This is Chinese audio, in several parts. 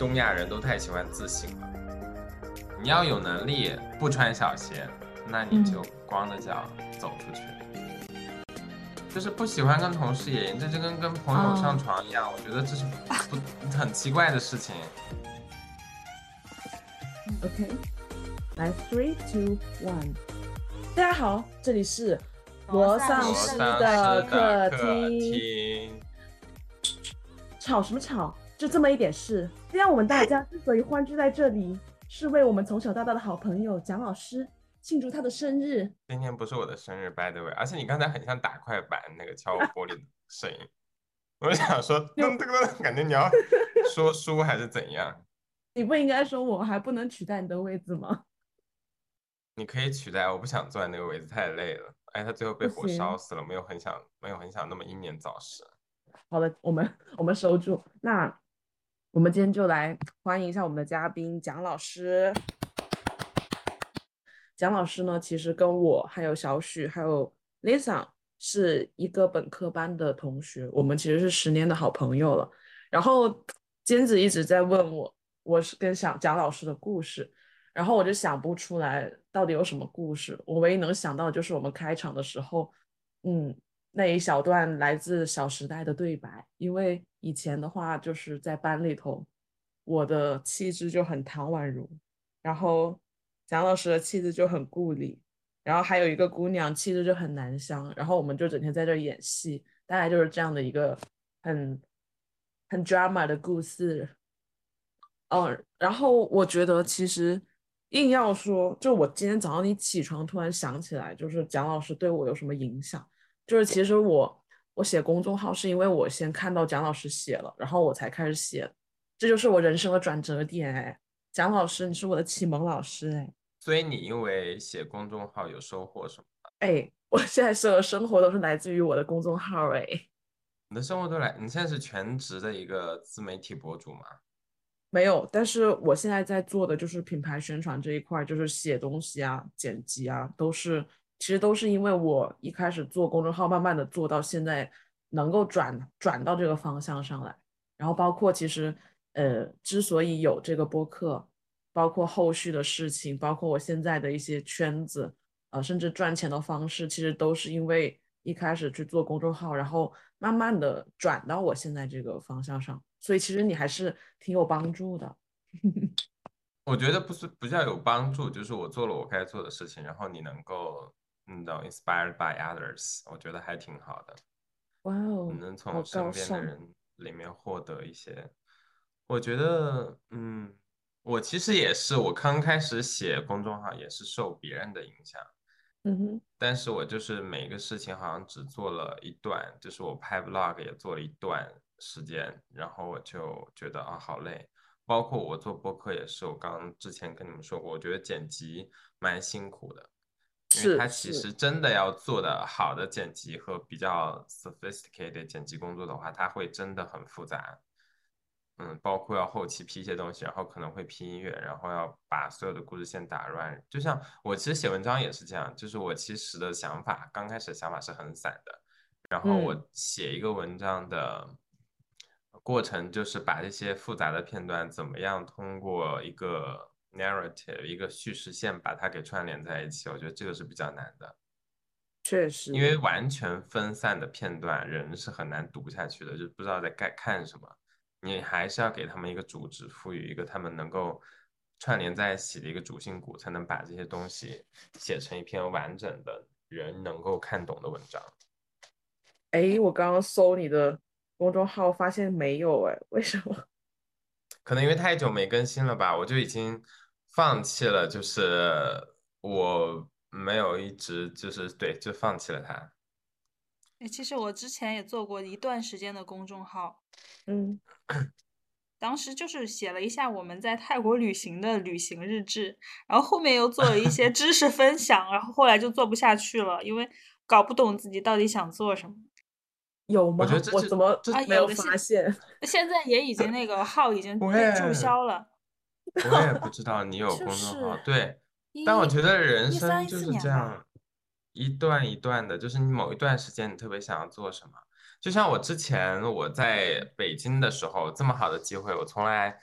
东亚人都太喜欢自省了。你要有能力不穿小鞋，那你就光着脚走出去。就是不喜欢跟同事野营，这就跟跟朋友上床一样，我觉得这是不很奇怪的事情。OK，来，three two one，大家好，这里是罗丧尸的客厅。吵什么吵？就这么一点事。今天我们大家之所以欢聚在这里，是为我们从小到大的好朋友蒋老师。庆祝他的生日！今天不是我的生日，by the way。而且你刚才很像打快板那个敲玻璃的声音，我想说，噔噔噔，感觉你要说 书还是怎样？你不应该说我还不能取代你的位置吗？你可以取代，我不想坐在那个位置，太累了。哎，他最后被火烧死了，没有很想，没有很想那么英年早逝。好的，我们我们收住。那我们今天就来欢迎一下我们的嘉宾蒋老师。蒋老师呢，其实跟我还有小许还有 Lisa 是一个本科班的同学，我们其实是十年的好朋友了。然后尖子一直在问我，我是跟想蒋老师的故事，然后我就想不出来到底有什么故事。我唯一能想到就是我们开场的时候，嗯，那一小段来自《小时代》的对白。因为以前的话就是在班里头，我的气质就很唐宛如，然后。蒋老师的气质就很故里，然后还有一个姑娘气质就很男香，然后我们就整天在这演戏，大概就是这样的一个很很 drama 的故事。嗯，然后我觉得其实硬要说，就我今天早上一起床突然想起来，就是蒋老师对我有什么影响，就是其实我我写公众号是因为我先看到蒋老师写了，然后我才开始写，这就是我人生的转折点。哎，蒋老师，你是我的启蒙老师，哎。所以你因为写公众号有收获什么？哎，我现在所有生活都是来自于我的公众号。哎，你的生活都来？你现在是全职的一个自媒体博主吗？没有，但是我现在在做的就是品牌宣传这一块，就是写东西啊、剪辑啊，都是其实都是因为我一开始做公众号，慢慢的做到现在能够转转到这个方向上来。然后包括其实呃，之所以有这个播客。包括后续的事情，包括我现在的一些圈子，呃，甚至赚钱的方式，其实都是因为一开始去做公众号，然后慢慢的转到我现在这个方向上，所以其实你还是挺有帮助的。我觉得不是不叫有帮助，就是我做了我该做的事情，然后你能够，嗯，inspired by others，我觉得还挺好的。哇哦，能从身边的人里面获得一些，我觉得，嗯。我其实也是，我刚开始写公众号也是受别人的影响，嗯哼，但是我就是每个事情好像只做了一段，就是我拍 vlog 也做了一段时间，然后我就觉得啊好累，包括我做播客也是，我刚之前跟你们说过，我觉得剪辑蛮辛苦的，因为它其实真的要做的好的剪辑和比较 sophisticated 剪辑工作的话，它会真的很复杂。嗯，包括要后期 P 一些东西，然后可能会 P 音乐，然后要把所有的故事线打乱。就像我其实写文章也是这样，就是我其实的想法，刚开始的想法是很散的，然后我写一个文章的过程，就是把这些复杂的片段怎么样通过一个 narrative 一个叙事线把它给串联在一起，我觉得这个是比较难的。确实，因为完全分散的片段，人是很难读下去的，就不知道在该看什么。你还是要给他们一个主旨，赋予一个他们能够串联在一起的一个主心骨，才能把这些东西写成一篇完整的人能够看懂的文章。哎，我刚刚搜你的公众号，发现没有哎，为什么？可能因为太久没更新了吧，我就已经放弃了，就是我没有一直就是对，就放弃了它。哎，其实我之前也做过一段时间的公众号，嗯，当时就是写了一下我们在泰国旅行的旅行日志，然后后面又做了一些 知识分享，然后后来就做不下去了，因为搞不懂自己到底想做什么。有吗？我怎么没有发现？现在也已经那个号已经被注销了。我也不知道你有公众号，对，但我觉得人生就是这样。一段一段的，就是你某一段时间你特别想要做什么，就像我之前我在北京的时候，这么好的机会我从来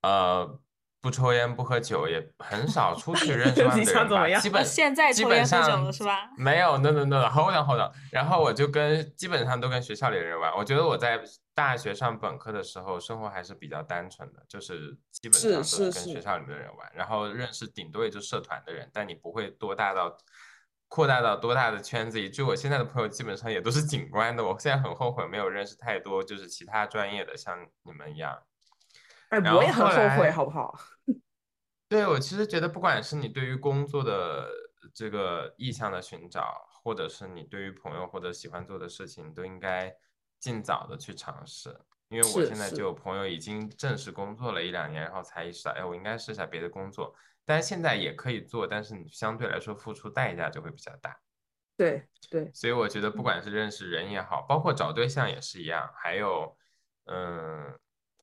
呃，不抽烟不喝酒，也很 少出去认识 外面的人吧。基本现在基本上是吧？没有，no no no，hold on hold on。然后我就跟基本上都跟学校里的人玩。我觉得我在大学上本科的时候，生活还是比较单纯的，就是基本上都是跟学校里的人玩，然后认识顶多也就社团的人，但你不会多大到。扩大到多大的圈子？以至于我现在的朋友基本上也都是景观的。我现在很后悔没有认识太多就是其他专业的，像你们一样。哎，我也很后悔，好不好？对我其实觉得，不管是你对于工作的这个意向的寻找，或者是你对于朋友或者喜欢做的事情，都应该尽早的去尝试。因为我现在就有朋友已经正式工作了一两年，然后才意识到，哎，我应该试一下别的工作。但是现在也可以做，但是你相对来说付出代价就会比较大。对对，所以我觉得不管是认识人也好，包括找对象也是一样，还有嗯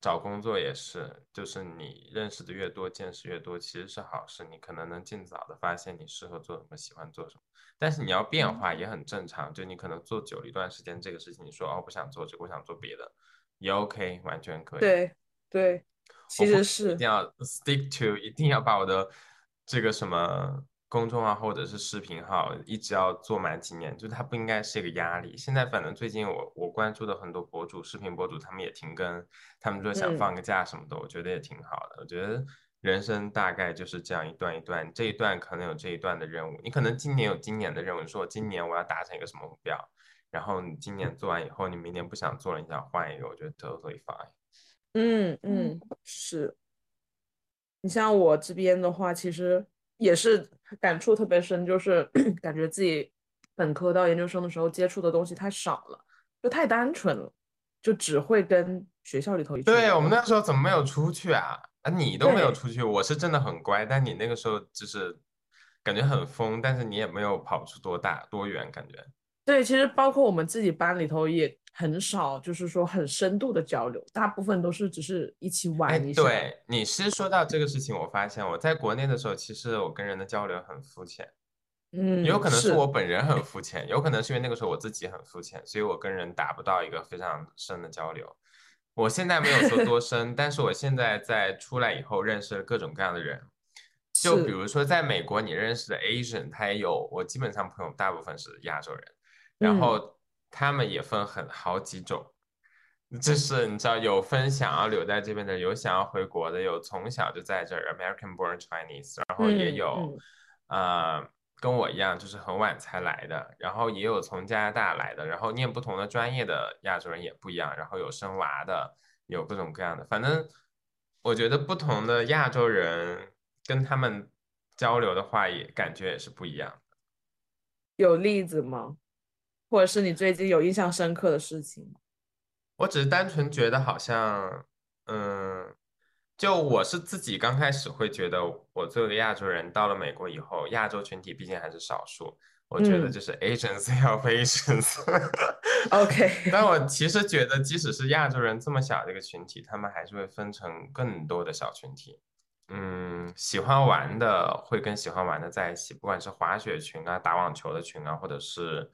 找工作也是，就是你认识的越多，见识越多，其实是好事。你可能能尽早的发现你适合做什么，喜欢做什么。但是你要变化也很正常，就你可能做久了一段时间这个事情，你说哦不想做这个，我想做别的，也 OK，完全可以。对对。其实是一定要 stick to，一定要把我的这个什么公众号或者是视频号一直要做满几年，就它不应该是一个压力。现在反正最近我我关注的很多博主、视频博主，他们也停更，他们说想放个假什么的，我觉得也挺好的。我觉得人生大概就是这样一段一段，这一段可能有这一段的任务，你可能今年有今年的任务，你说我今年我要达成一个什么目标，然后你今年做完以后，你明年不想做了，你想换一个，我觉得 totally fine。嗯嗯，是。你像我这边的话，其实也是感触特别深，就是 感觉自己本科到研究生的时候接触的东西太少了，就太单纯了，就只会跟学校里头一对我们那时候怎么没有出去啊？啊，你都没有出去，我是真的很乖，但你那个时候就是感觉很疯，但是你也没有跑出多大多远，感觉。对，其实包括我们自己班里头也很少，就是说很深度的交流，大部分都是只是一起玩一下。对，你是说到这个事情，我发现我在国内的时候，其实我跟人的交流很肤浅。嗯，有可能是我本人很肤浅，有可能是因为那个时候我自己很肤浅，所以我跟人达不到一个非常深的交流。我现在没有说多深，但是我现在在出来以后认识了各种各样的人，就比如说在美国你认识的 Asian，他也有，我基本上朋友大部分是亚洲人。然后他们也分很好几种，就是你知道有分想要留在这边的，有想要回国的，有从小就在这儿 American born Chinese，然后也有呃跟我一样就是很晚才来的，然后也有从加拿大来的，然后念不同的专业的亚洲人也不一样，然后有生娃的，有各种各样的，反正我觉得不同的亚洲人跟他们交流的话，也感觉也是不一样。有例子吗？或者是你最近有印象深刻的事情？我只是单纯觉得好像，嗯，就我是自己刚开始会觉得，我作为亚洲人到了美国以后，亚洲群体毕竟还是少数，我觉得就是 Asians help Asians。OK。但我其实觉得，即使是亚洲人这么小的一个群体，他们还是会分成更多的小群体。嗯，喜欢玩的会跟喜欢玩的在一起，不管是滑雪群啊、打网球的群啊，或者是。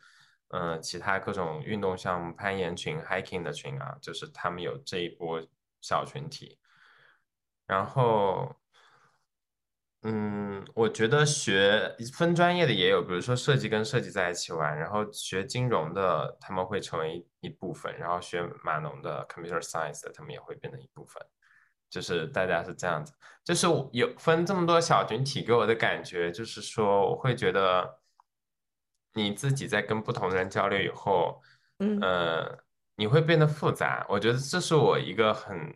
嗯，其他各种运动项目，攀岩群、hiking 的群啊，就是他们有这一波小群体。然后，嗯，我觉得学分专业的也有，比如说设计跟设计在一起玩，然后学金融的他们会成为一部分，然后学码农的 computer science 的他们也会变成一部分，就是大家是这样子，就是有分这么多小群体，给我的感觉就是说，我会觉得。你自己在跟不同的人交流以后，嗯，呃，你会变得复杂。我觉得这是我一个很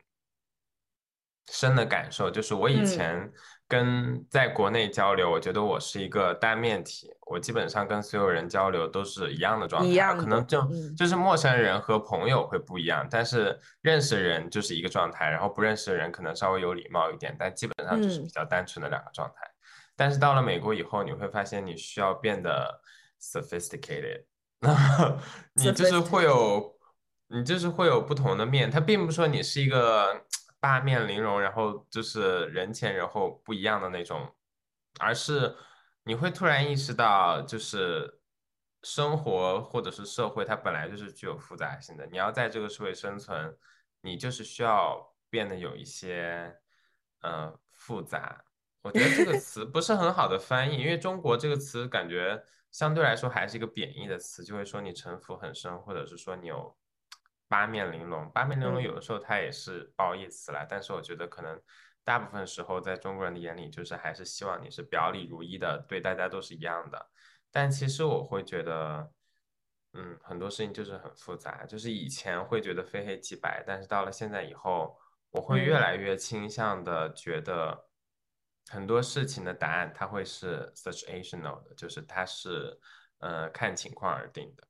深的感受，就是我以前跟在国内交流，我觉得我是一个单面体，我基本上跟所有人交流都是一样的状态，可能就就是陌生人和朋友会不一样，但是认识人就是一个状态，然后不认识的人可能稍微有礼貌一点，但基本上就是比较单纯的两个状态。但是到了美国以后，你会发现你需要变得。sophisticated，那 你就是会有，你就是会有不同的面。它并不说你是一个八面玲珑，然后就是人前人后不一样的那种，而是你会突然意识到，就是生活或者是社会，它本来就是具有复杂性的。你要在这个社会生存，你就是需要变得有一些呃复杂。我觉得这个词不是很好的翻译，因为中国这个词感觉相对来说还是一个贬义的词，就会说你城府很深，或者是说你有八面玲珑。八面玲珑有的时候它也是褒义词来，但是我觉得可能大部分时候在中国人的眼里，就是还是希望你是表里如一的，对大家都是一样的。但其实我会觉得，嗯，很多事情就是很复杂，就是以前会觉得非黑即白，但是到了现在以后，我会越来越倾向的觉得。很多事情的答案，它会是 situational 的，就是它是，呃，看情况而定的。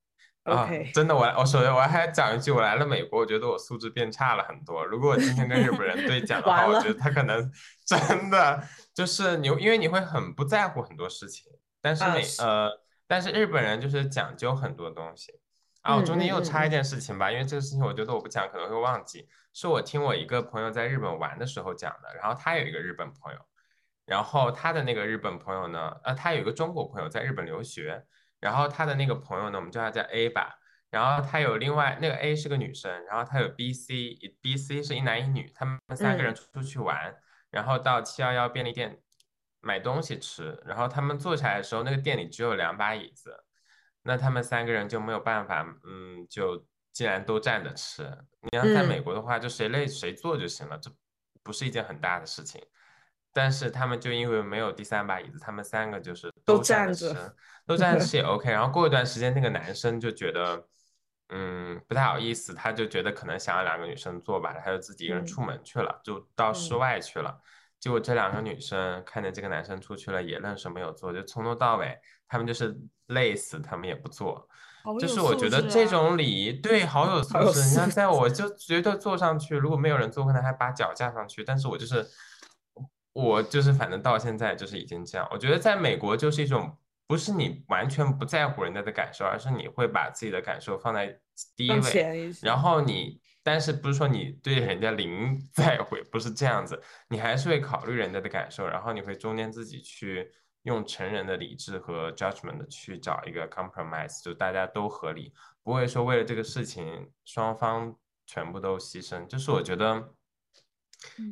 啊，真的，我我首先我还讲一句，我来了美国，我觉得我素质变差了很多。如果我今天跟日本人对讲的话，我觉得他可能 真的就是你，因为你会很不在乎很多事情。但是美呃，但是日本人就是讲究很多东西。啊，我中间又插一件事情吧，因为这个事情我觉得我不讲可能会忘记，是我听我一个朋友在日本玩的时候讲的。然后他有一个日本朋友。然后他的那个日本朋友呢，呃，他有一个中国朋友在日本留学，然后他的那个朋友呢，我们叫他叫 A 吧，然后他有另外那个 A 是个女生，然后他有 B、C，B、C 是一男一女，他们三个人出去玩，然后到七幺幺便利店买东西吃，然后他们坐下来的时候，那个店里只有两把椅子，那他们三个人就没有办法，嗯，就既然都站着吃，你要在美国的话，就谁累谁坐就行了，这不是一件很大的事情。但是他们就因为没有第三把椅子，他们三个就是都站着，都站着 吃也 OK。然后过一段时间，那个男生就觉得，嗯，不太好意思，他就觉得可能想要两个女生坐吧，他就自己一个人出门去了，就到室外去了。结果这两个女生看见这个男生出去了，也愣是没有坐，就从头到尾，他们就是累死，他们也不坐。就是我觉得这种礼仪对 好有素质。你看，在我就觉得坐上去，如果没有人坐，可能还把脚架上去，但是我就是。我就是，反正到现在就是已经这样。我觉得在美国就是一种，不是你完全不在乎人家的感受，而是你会把自己的感受放在第一位。然后你，但是不是说你对人家零 在乎，不是这样子，你还是会考虑人家的感受，然后你会中间自己去用成人的理智和 judgment 去找一个 compromise，就大家都合理，不会说为了这个事情双方全部都牺牲。就是我觉得。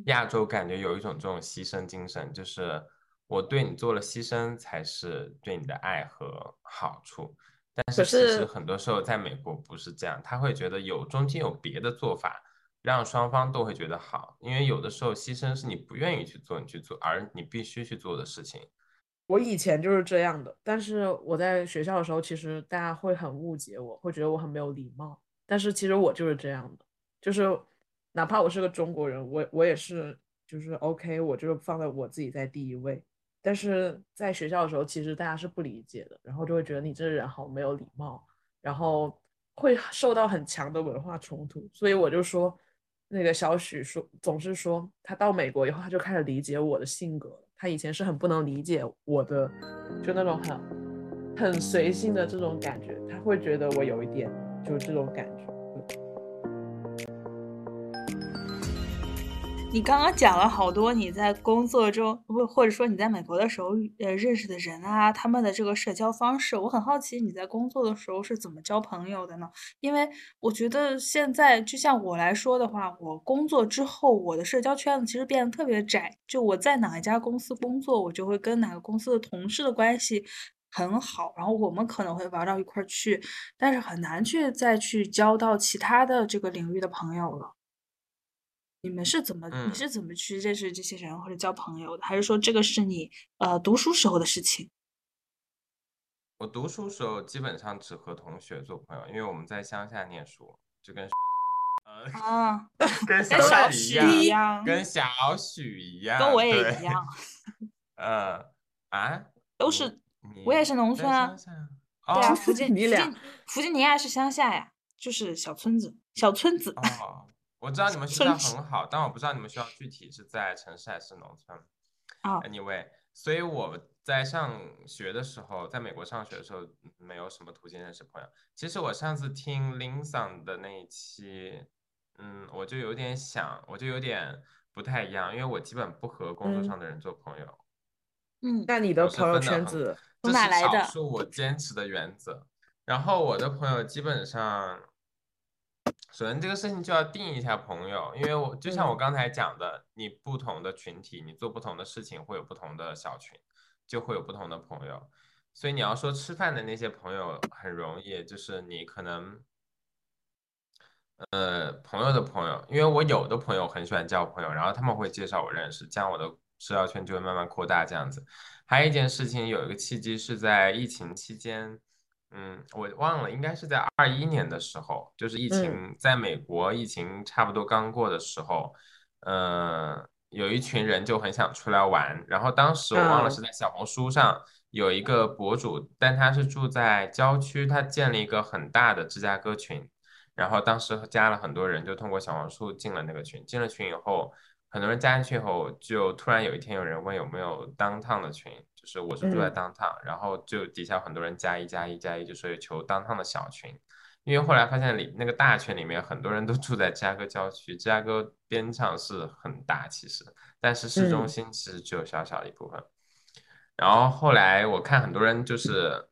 亚洲感觉有一种这种牺牲精神，就是我对你做了牺牲，才是对你的爱和好处。但是其实很多时候在美国不是这样，他会觉得有中间有别的做法，让双方都会觉得好。因为有的时候牺牲是你不愿意去做，你去做，而你必须去做的事情。我以前就是这样的，但是我在学校的时候，其实大家会很误解我，会觉得我很没有礼貌。但是其实我就是这样的，就是。哪怕我是个中国人，我我也是，就是 OK，我就是放在我自己在第一位。但是在学校的时候，其实大家是不理解的，然后就会觉得你这人好没有礼貌，然后会受到很强的文化冲突。所以我就说，那个小许说，总是说他到美国以后，他就开始理解我的性格。他以前是很不能理解我的，就那种很很随性的这种感觉，他会觉得我有一点就是这种感觉。你刚刚讲了好多你在工作中，或或者说你在美国的时候，呃，认识的人啊，他们的这个社交方式，我很好奇你在工作的时候是怎么交朋友的呢？因为我觉得现在就像我来说的话，我工作之后，我的社交圈子其实变得特别窄。就我在哪一家公司工作，我就会跟哪个公司的同事的关系很好，然后我们可能会玩到一块儿去，但是很难去再去交到其他的这个领域的朋友了。你们是怎么？你是怎么去认识这些人或者交朋友的？还是说这个是你呃读书时候的事情？我读书时候基本上只和同学做朋友，因为我们在乡下念书，就跟呃啊，跟小许一样，跟小许一样，跟我也一样。呃啊，都是我也是农村啊，对啊，福建，你俩，福建尼亚是乡下呀，就是小村子，小村子。我知道你们学校很好，但我不知道你们学校具体是在城市还是农村。啊，Anyway，所以我在上学的时候，在美国上学的时候，没有什么途径认识朋友。其实我上次听 Linson 的那一期，嗯，我就有点想，我就有点不太一样，因为我基本不和工作上的人做朋友。嗯，那你的朋友圈子从哪来的？是我坚持的原则。然后我的朋友基本上。首先这个事情就要定一下朋友，因为我就像我嗯刚才讲的，你不同的群体，你做不同的事情，会有不同的小群，就会有不同的朋友。所以你要说吃饭的那些朋友很容易，就是你可能，呃，朋友的朋友，因为我有的朋友很喜欢交朋友，然后他们会介绍我认识，这样我的社交圈就会慢慢扩大这样子。还有一件事情，有一个契机是在疫情期间，嗯，我忘了，应该是在二一年的时候，就是疫嗯情在美国疫情差不多刚过的时候，呃，有一群人就很想出来玩，然后当时我忘了嗯是在小红书上有一个博主，但他是住在郊区，他建了一个很大的芝加哥群，然后当时加了很多人，就通过小红书进了那个群，进了群以后。很多人加进去以后，就突然有一天有人问有没有 downtown 的群，就是我是住在嗯 downtown，、然后就底下很多人加一加一加一，就说有求 downtown 的小群，因为后来发现里那个大群里面很多人都住在芝加哥郊区，芝加哥边上是很大其实，但是市中嗯心其实只有小小的一部分。然后后来我看很多人就是，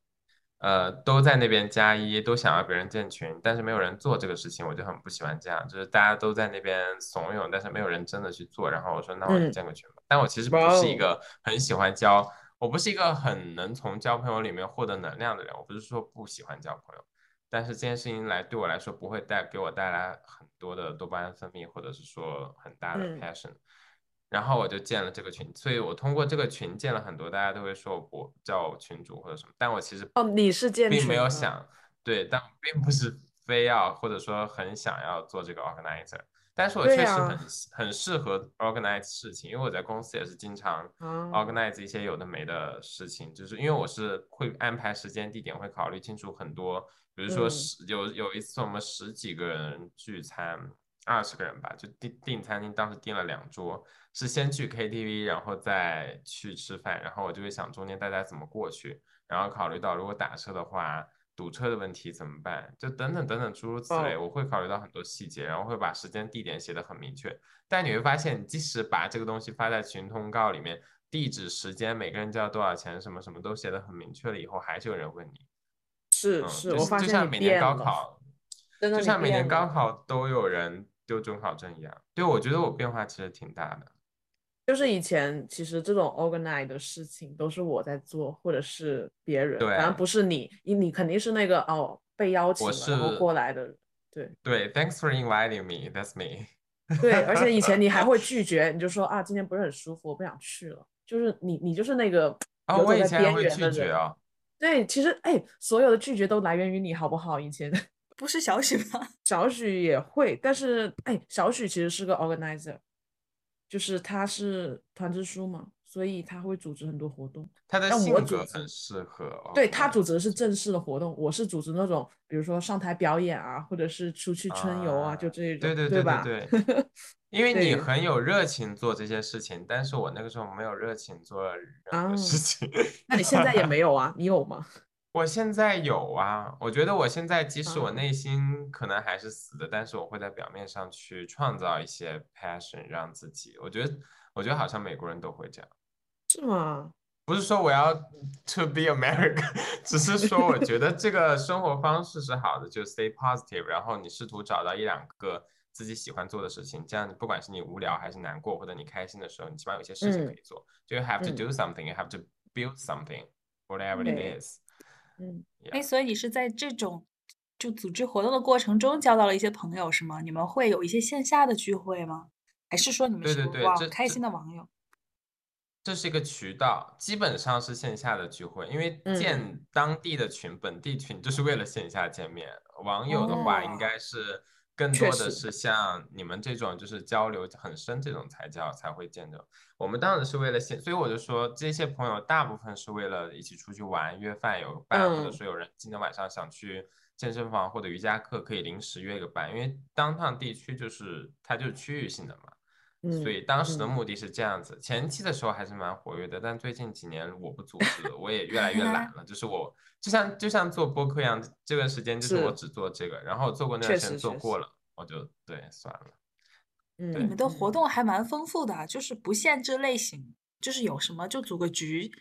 呃，都在那边加一，都想要别人建群，但是没有人做这个事情，我就很不喜欢这样，就是大家都在那边怂恿，但是没有人真的去做。然后我说，那我就嗯建个群吧。但我其实不是一个很喜欢交，我不是一个很能从交朋友里面获得能量的人。我不是说不喜欢交朋友，但是这件事情来对我来说不会带给我带来很多的多巴胺分泌，或者是说很大的嗯 passion。然后我就建了这个群，所以我通过这个群建了很多，大家都会说我叫我群主或者什么，但我其实哦，你是建并没有想对，但我并不是非要或者说很想要做这个 organizer，但是我确实很呀很适合 organize 事情，因为我在公司也是经常啊 organize 一些有的没的事情，就是因为我是会安排时间地点，会考虑清楚很多，比如说嗯。十有有一次我们十几个人聚餐，二十个人吧，就订订餐厅，当时订了两桌，是先去 KTV，然后再去吃饭，然后我就会想中间大家怎么过去，然后考虑到如果打车的话，堵车的问题怎么办，就等等等等诸如此类，哦我会考虑到很多细节，然后会把时间地点写得很明确。但你会发现，即使把这个东西发在群通告里面，地址、时间，每个人交多少钱，什么什么都写得很明确了以后，还是有人问你。嗯，是是，就我发就像每年高考，就像每年高考都有人丢准考证一样。对，我觉得我变化其实挺大的。就是以前其实这种 organize 的事情都是我在做，或者是别人，反正不是你，你你肯定是那个哦被邀请然后过来的人，对对，Thanks for inviting me. That's me. 对，而且以前你还会 拒绝，你就说啊今天不是很舒服，我不想去了，就是你你就是那个哦，我以走在边前还会拒缘的人，绝啊。对，其实哎，所有的拒绝都来源于你好不好？以前不是小许吗？小许也会，但是哎，小许其实是个 organizer，就是他是团支书嘛，所以他会组织很多活动。他的性格很适合。对他组织的是正式的活动，我是组织那种，比如说上台表演啊，或者是出去春游啊，就啊这种，对对对吧？对对，因为你很有热情做这些事情，但是我那个时候没有热情做任啊何事情。那你现在也没有啊？你有吗？我现在有啊，我觉得我现在即使我啊内心可能还是死的，但是我会在表面上去创造一些 passion 让自己。我觉得，我觉得好像美国人都会这样。是吗？不是说我要 to be American，只是说我觉得这个生活方式是好的，就 stay positive，然后你试图找到一两个自己喜欢做的事情，这样不管是你无聊还是难过，或者你开心的时候，你起码有一些事情可嗯以做。就 you have to 嗯 do something，you have to build something，whatever it is。嗯，哎，所以你是在这种就组织活动的过程中交到了一些朋友，是吗？你们会有一些线下的聚会吗？还是说你们对是网开对对这这心的网友？这是一个渠道，基本上是线下的聚会，因为嗯建当地的群、本地群就是为了线下见面。网友的话，应哦该是更多的是像你们这种，就是交流很深这种才叫才会见着。我们当然是为了现，所以我就说这些朋友大部分是为了一起出去玩、约饭有伴，或者嗯说有人今天晚上想去健身房或者瑜伽课，可以临时约个伴，因为当趟地区就是它就是区域性的嘛。所以嗯当时的嗯目的是这样子，前期的时候还是蛮活跃的，但最近几年我不组织了，我也越来越懒 了。就是我就像就像做播客一样，这段时间就是我只做这个，然后做过那确段时间做过了，我就对算了。嗯，你们的活嗯动还蛮丰富的啊，就是不限制类型，就是有什么就组个局，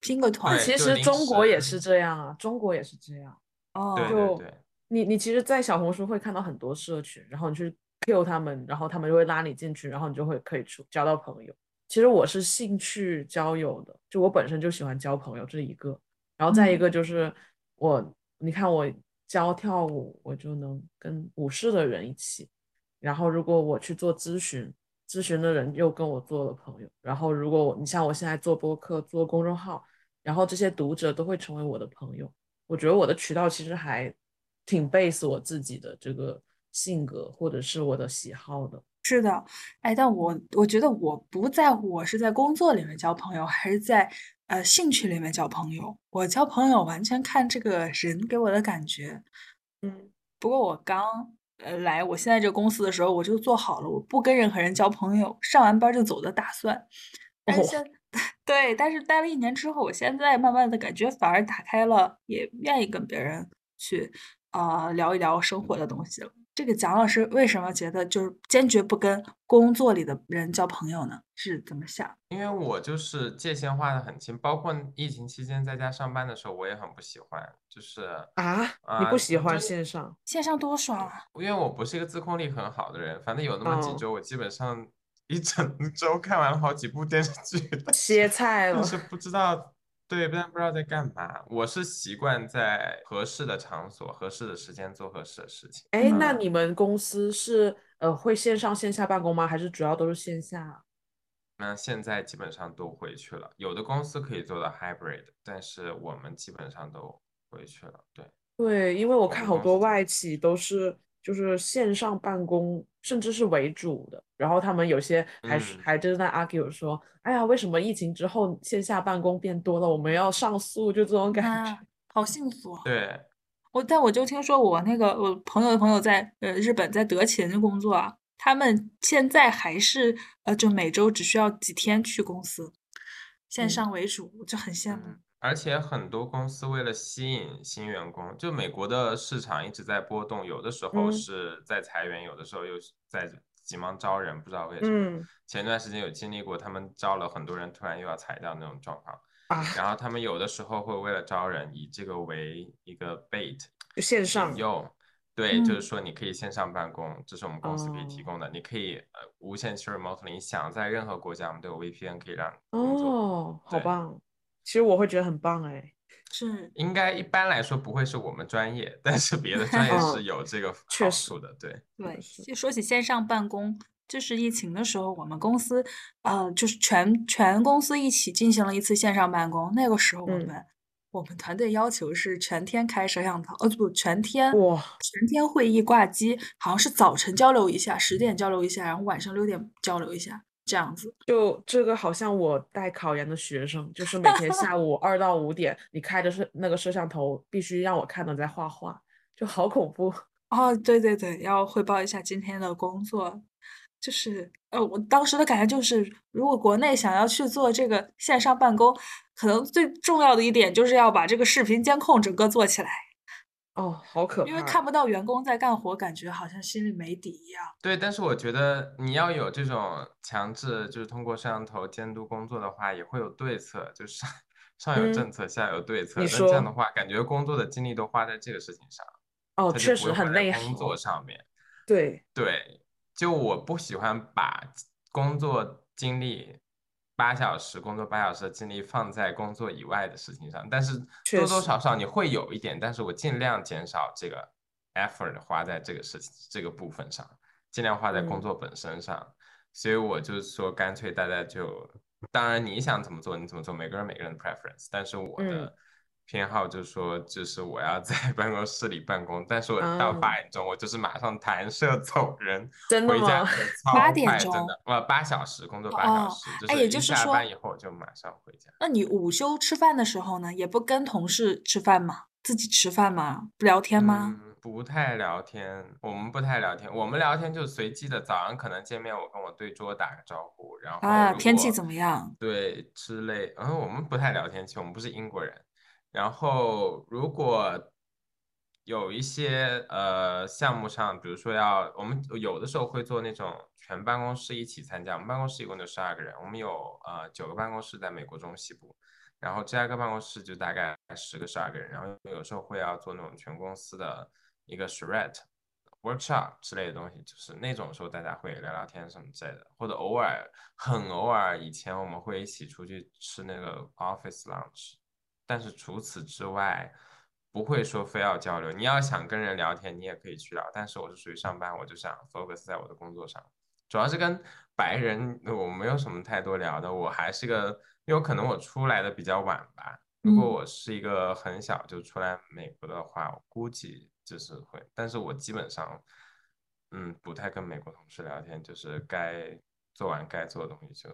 拼个团其实中国也是这样啊，中国也是这样。哦。对对，你你其实，在小红书会看到很多社群，然后你去 Q 他们，然后他们就会拉你进去，然后你就会可以出交到朋友。其实我是兴趣交友的，就我本身就喜欢交朋友，这是一个。然后再一个就是我，你看我教跳舞，我就能跟舞室的人一起。然后如果我去做咨询，咨询的人又跟我做了朋友。然后如果你像我现在做播客、做公众号，然后这些读者都会成为我的朋友。我觉得我的渠道其实还挺 base 我自己的这个性格或者是我的喜好的。是的，哎，但我我觉得我不在乎我是在工作里面交朋友，还是在呃兴趣里面交朋友。我交朋友完全看这个人给我的感觉。嗯，不过我刚呃来我现在这个公司的时候，我就做好了我不跟任何人交朋友，上完班就走的打算。但是现 对，但是待了一年之后，我现在慢慢的感觉反而打开了，也愿意跟别人去啊聊一聊生活的东西了。这个蒋老师为什么觉得就是坚决不跟工作里的人交朋友呢？是怎么想？因为我就是界限画的很清，包括疫情期间在家上班的时候，我也很不喜欢，就是啊，你不喜欢线上？线上多爽啊！因为我不是一个自控力很好的人，反正有那么几哦周，我基本上一整 周看完了好几部电视剧，歇菜了但。是不知道，对，不然不知道在干嘛。我是习惯在合适的场所、合适的时间做合适的事情。哎，那嗯你们公司是呃会线上线下办公吗？还是主要都是线下？那现在基本上都回去了，有的公司可以做到 hybrid，但是我们基本上都回去了。对，对，因为我我看好多外企都是就是线上办公，甚至是为主的。然后他们有些还是嗯还真在 argue 说，哎呀，为什么疫情之后线下办公变多了？我们要上诉，就这种感觉。啊，好幸福啊！对，我但我就听说我那个我朋友的朋友在呃日本在德勤工作啊，他们现在还是呃就每周只需要几天去公司，线嗯上为主，我就很羡慕。嗯，而且很多公司为了吸引新员工，就美国的市场一直在波动，有的时候嗯是在裁员，有的时候又是在急忙招人，不知道为什么。嗯前段时间有经历过，他们招了很多人，突然又要裁掉那种状况。啊，然后他们有的时候会为了招人，以这个为一个 bait 就线上引诱，对，就嗯是说你可以线上办公，这是我们公司可以提哦供的，你可以呃无限期 remotely，你想在任何国家，我们都有 VPN 可以让你工作。哦，好对棒。其实我会觉得很棒哎。是，应该一般来说不会是我们专业，但是别的专业嗯是有这个确实好处的，对。对，是就说起线上办公，就是疫情的时候，我们公司呃就是全全公司一起进行了一次线上办公。那个时候我嗯们、我们团队要求是全天开摄像头，呃不，全天哇全天会议挂机，好像是早晨交流一下，十点交流一下，然后晚上六点交流一下，这样子。就这个好像我带考研的学生，就是每天下午二到五点，你开着摄那个摄像头，必须让我看到你在画画，就好恐怖。哦，对对对，要汇报一下今天的工作。就是，呃，我当时的感觉就是，如果国内想要去做这个线上办公，可能最重要的一点就是要把这个视频监控整个做起来，哦，好可怕因为看不到员工在干活，感觉好像心里没底一样。对，但是我觉得你要有这种强制，就是通过摄像头监督工作的话，也会有对策，就是上上有嗯政策，下有对策。你那这样的话，感觉工作的精力都花在这个事情上，哦，确实很累工作。上面。对，对，就我不喜欢把工作精力八小时工作八小时的精力放在工作以外的事情上，但是多多少少你会有一点，但是我尽量减少这个 effort 花在这个事情这个部分上，尽量花在工嗯。作本身上。所以我就是说，干脆大家就，当然你想怎么做你怎么做，每个人每个人的 preference，但是我嗯。的偏好就是说，就是我要在 办公室里办公，但是我到啊八点钟我就是马上弹射走人，真的吗八点钟的，呃，八小时工作八小哦时，就哎是下也就是说班以后就马上回家。那你午休吃饭的时候呢，也不跟同事吃饭吗？自己吃饭吗？不聊天吗？嗯，不太聊天，我们不太聊天，我们聊天就随机的，早上可能见面，我跟我对桌打个招呼，然后啊，天气怎么样？对之类，嗯，我们不太聊天气，我们不是英国人。然后如果有一些呃项目上，比如说要我们有的时候会做那种全办公室一起参加，我们办公室一共就十二个人，我们有呃九个办公室在美国中西部，然后芝加哥办公室就大概十个十二个人，然后有时候会要做那种全公司的一个 sharet workshop 之类的东西，就是那种时候大家会聊聊天什么之类的，或者偶尔很偶尔，以前我们会一起出去吃那个 office lunch，但是除此之外。不会说非要交流，你要想跟人聊天，你也可以去聊。但是我是属于上班，我就想 focus 在我的工作上，主要是跟白人我没有什么太多聊的。我还是个，因为可能我出来的比较晚吧。如果我是一个很小就出来美国的话，我估计就是会。但是我基本上，嗯，不太跟美国同事聊天，就是该做完该做的东西就。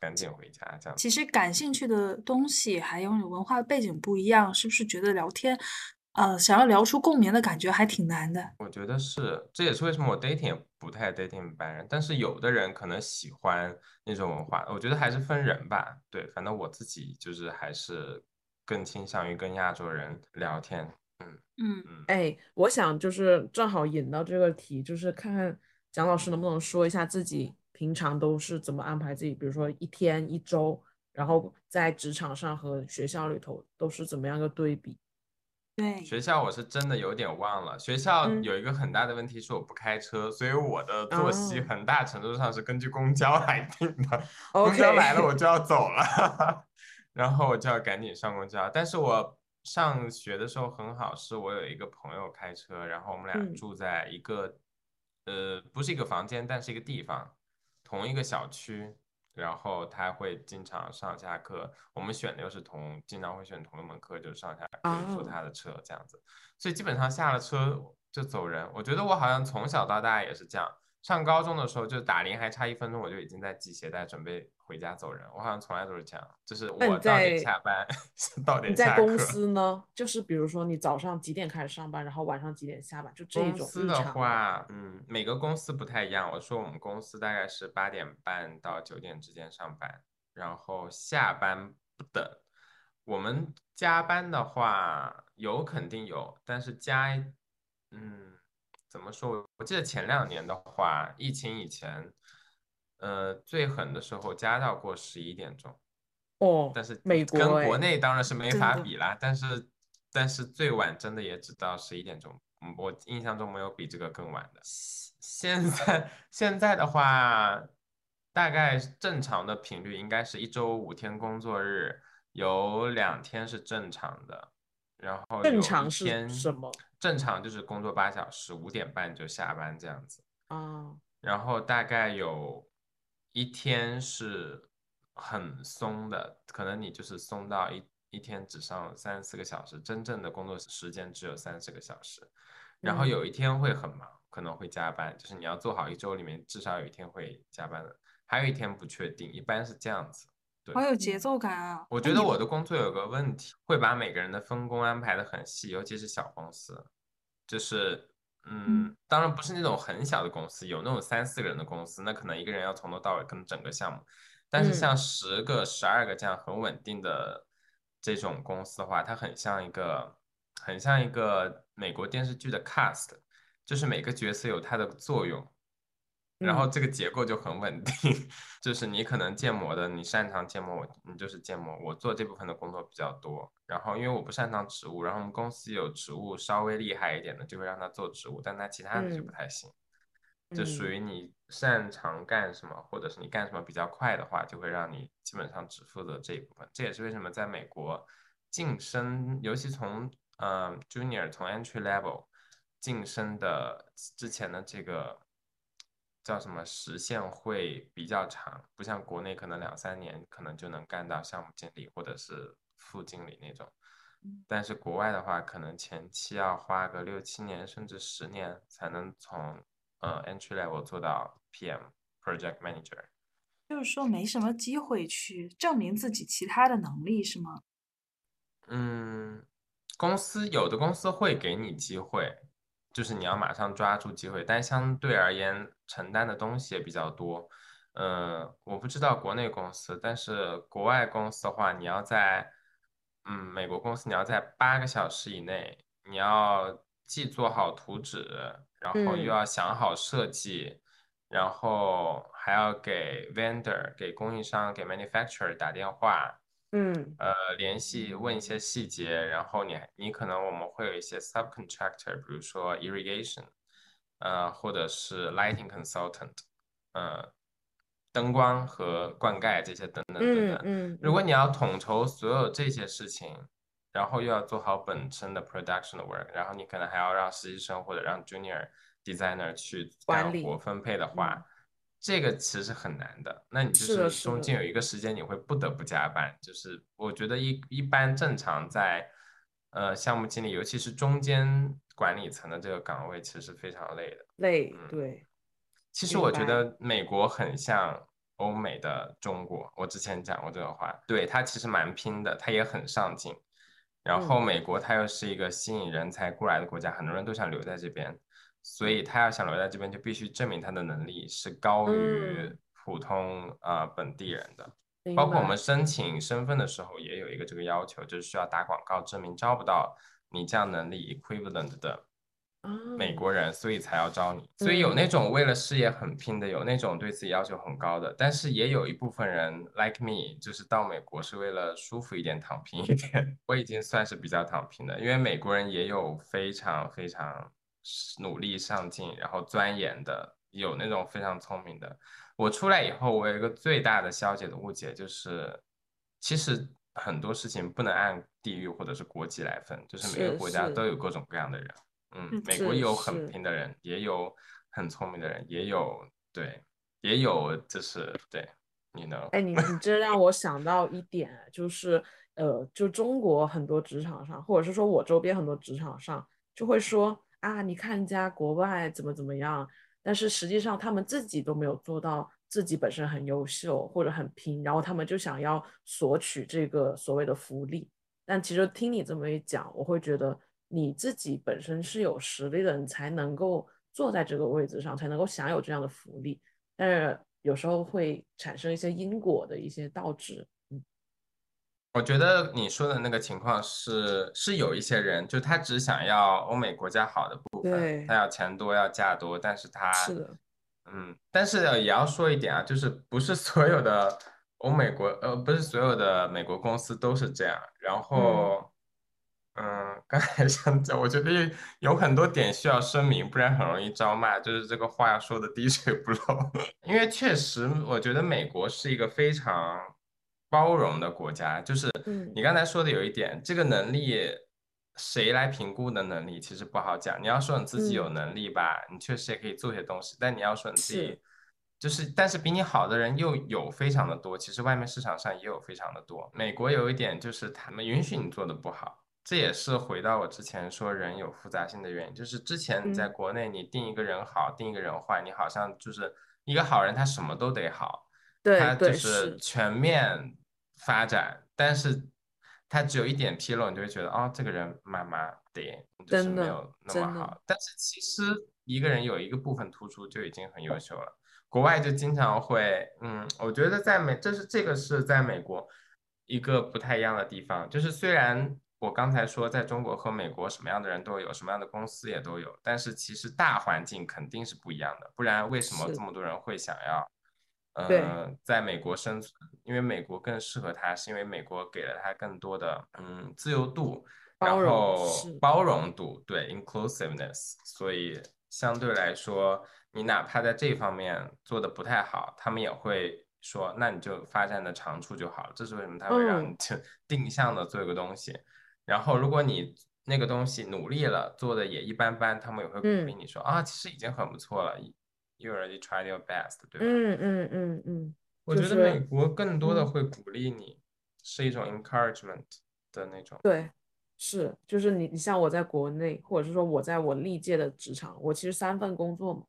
赶紧回家，这样。其实感兴趣的东西还有你文化背景不一样，是不是觉得聊天，呃，想要聊出共鸣的感觉还挺难的？我觉得是，这也是为什么我 dating 不太 dating 白人，但是有的人可能喜欢那种文化，我觉得还是分人吧。对，反正我自己就是还是更倾向于跟亚洲人聊天。嗯嗯嗯。哎，我想就是正好引到这个题，就是看看蒋老师能不能说一下自己。平常都是怎么安排自己？比如说一天、一周，然后在职场上和学校里头都是怎么样个对比？对，学校我是真的有点忘了。学校有一个很大的问题是我不开车，所以我的作息很大程度上是根据公交来定的。公交来了我就要走了，然后我就要赶紧上公交。但是我上学的时候很好，是我有一个朋友开车，然后我们俩住在一个呃不是一个房间，但是一个地方。同一个小区，然后他会经常上下课。我们选的又是同，经常会选同一门课，就上下坐他的车这样子。所以基本上下了车就走人。我觉得我好像从小到大也是这样。上高中的时候，就打铃还差一分钟，我就已经在系鞋带准备回家走人。我好像从来都是这样，就是我到点下班，到点下课。你在公司呢？就是比如说你早上几点开始上班，然后晚上几点下班，就这种。公司的话，嗯，每个公司不太一样。我说我们公司大概是八点半到九点之间上班，然后下班不等。我们加班的话有肯定有，但是加，嗯。怎么说？我记得前两年的话，疫情以前，呃，最狠的时候加到过十一点钟。哦，但是美国跟国内当然是没法比啦。但是，但是最晚真的也只到十一点钟。嗯，我印象中没有比这个更晚的。现在现在的话，大概正常的频率应该是一周五天工作日，有两天是正常的。然后正常是什么？正常就是工作八小时，五点半就下班这样子。啊。然后大概有一天是很松的，可能你就是松到一一天只上三四个小时，真正的工作时间只有三四个小时。然后有一天会很忙，可能会加班，就是你要做好一周里面至少有一天会加班的，还有一天不确定，一般是这样子。好有节奏感啊！我觉得我的工作有个问题，会把每个人的分工安排的很细，尤其是小公司，就是，嗯，当然不是那种很小的公司，有那种三四个人的公司，那可能一个人要从头到尾跟整个项目。但是像十个、十二个这样很稳定的这种公司的话，它很像一个，很像一个美国电视剧的 cast，就是每个角色有它的作用。然后这个结构就很稳定，就是你可能建模的，你擅长建模，我你就是建模，我做这部分的工作比较多。然后因为我不擅长植物，然后我们公司有植物稍微厉害一点的，就会让他做植物，但他其他的就不太行。就属于你擅长干什么，或者是你干什么比较快的话，就会让你基本上只负责这一部分。这也是为什么在美国晋升，尤其从嗯 junior 从 entry level 晋升的之前的这个。叫什么时限会比较长，不像国内可能两三年可能就能干到项目经理或者是副经理那种，但是国外的话，可能前期要花个六七年甚至十年才能从呃 entry level 做到 PM project manager。就是说没什么机会去证明自己其他的能力是吗？嗯，公司有的公司会给你机会。就是你要马上抓住机会，但相对而言承担的东西也比较多。呃，我不知道国内公司，但是国外公司的话，你要在，嗯，美国公司你要在八个小时以内，你要既做好图纸，然后又要想好设计，然后还要给 vendor、给供应商、给 manufacturer 打电话，嗯呃，联系问一些细节，然后你你可能我们会有一些 subcontractor，比如说 irrigation，呃，或者是 lighting consultant，呃，灯光和灌溉这些等等等等。嗯嗯，如果你要统筹所有这些事情，然后又要做好本身的 production 的 work，然后你可能还要让实习生或者让 junior designer 去干活分配的话。嗯这个其实很难的，那你就是中间有一个时间你会不得不加班，就是我觉得一一般正常在呃项目经理，尤其是中间管理层的这个岗位，其实是非常累的。累，嗯对，其实我觉得美国很像欧美的中国，我之前讲过这个话，对，他其实蛮拼的，他也很上进。然后嗯美国它又是一个吸引人才过来的国家，很多人都想留在这边，所以他要想留在这边，就必须证明他的能力是高于嗯普通呃本地人的。包括我们申请身份的时候也有一个这个要求，就是需要打广告证明招不到你这样能力 equivalent 的美啊国人，所以才要招你。所以有那种为了事业很拼的，有那种对自己要求很高的，但是也有一部分人 like me，就是到美国是为了舒服一点、躺平一点。我已经算是比较躺平的，因为美国人也有非常非常努力上进，然后钻研的，有那种非常聪明的。我出来以后，我有一个最大的消解的误解就是，其实很多事情不能按地域或者是国籍来分，就是每个国家都有各种各样的人。嗯美国有很是拼的人，也有很聪明的人，也有对，也有就是对你呢哎，你你这让我想到一点，就是呃，就中国很多职场上，或者是说我周边很多职场上，就会说啊，你看人家国外怎么怎么样，但是实际上他们自己都没有做到自己本身很优秀或者很拼，然后他们就想要索取这个所谓的福利。但其实听你这么一讲，我会觉得你自己本身是有实力的你，才能够坐在这个位置上，才能够享有这样的福利。但是有时候会产生一些因果的一些倒置。我觉得你说的那个情况是是有一些人，就他只想要欧美国家好的部分，他要钱多要价多，但是他是的，嗯，但是也要说一点啊，就是不是所有的欧美国呃不是所有的美国公司都是这样，然后嗯，刚才想讲，我觉得有有很多点需要声明，不然很容易招骂，就是这个话要说的滴水不漏，因为确实我觉得美国是一个非常包容的国家，就是嗯你刚才说的有一点，这个能力谁来评估的能力其实不好讲。你要说你自己有嗯能力吧，你确实也可以做些东西，但你要说你自己是就是，但是比你好的人又有非常的多，其实外面市场上也有非常的多。美国有一点就是他们允许你做的不好，这也是回到我之前说人有复杂性的原因，就是之前你在嗯国内你定一个人好，定一个人坏，你好像就是一个好人，他什么都得好。对它就是全面发展，但是他只有一点纰漏，你就会觉得哦，这个人麻麻的，就是真的没有那么好。但是其实一个人有一个部分突出就已经很优秀了。国外就经常会，嗯，我觉得在美，这是这个是在美国一个不太一样的地方，就是虽然我刚才说在中国和美国什么样的人都有，什么样的公司也都有，但是其实大环境肯定是不一样的，不然为什么这么多人会想要？对。呃，在美国生存，因为美国更适合他，是因为美国给了他更多的嗯自由度，然后包容度，对 inclusiveness，所以相对来说，你哪怕在这方面做的不太好，他们也会说，那你就发展的长处就好了。这是为什么他会让你定向的做一个东西，然后如果你那个东西努力了，做的也一般般，他们也会鼓励嗯。你说、啊，其实已经很不错了，you already tried your best，对吧？嗯嗯嗯嗯，我觉得美国更多的嗯会鼓励你，是一种 encouragement 的那种。对，是，就是你，你像我在国内，或者是说我在我历届的职场，我其实三份工作嘛，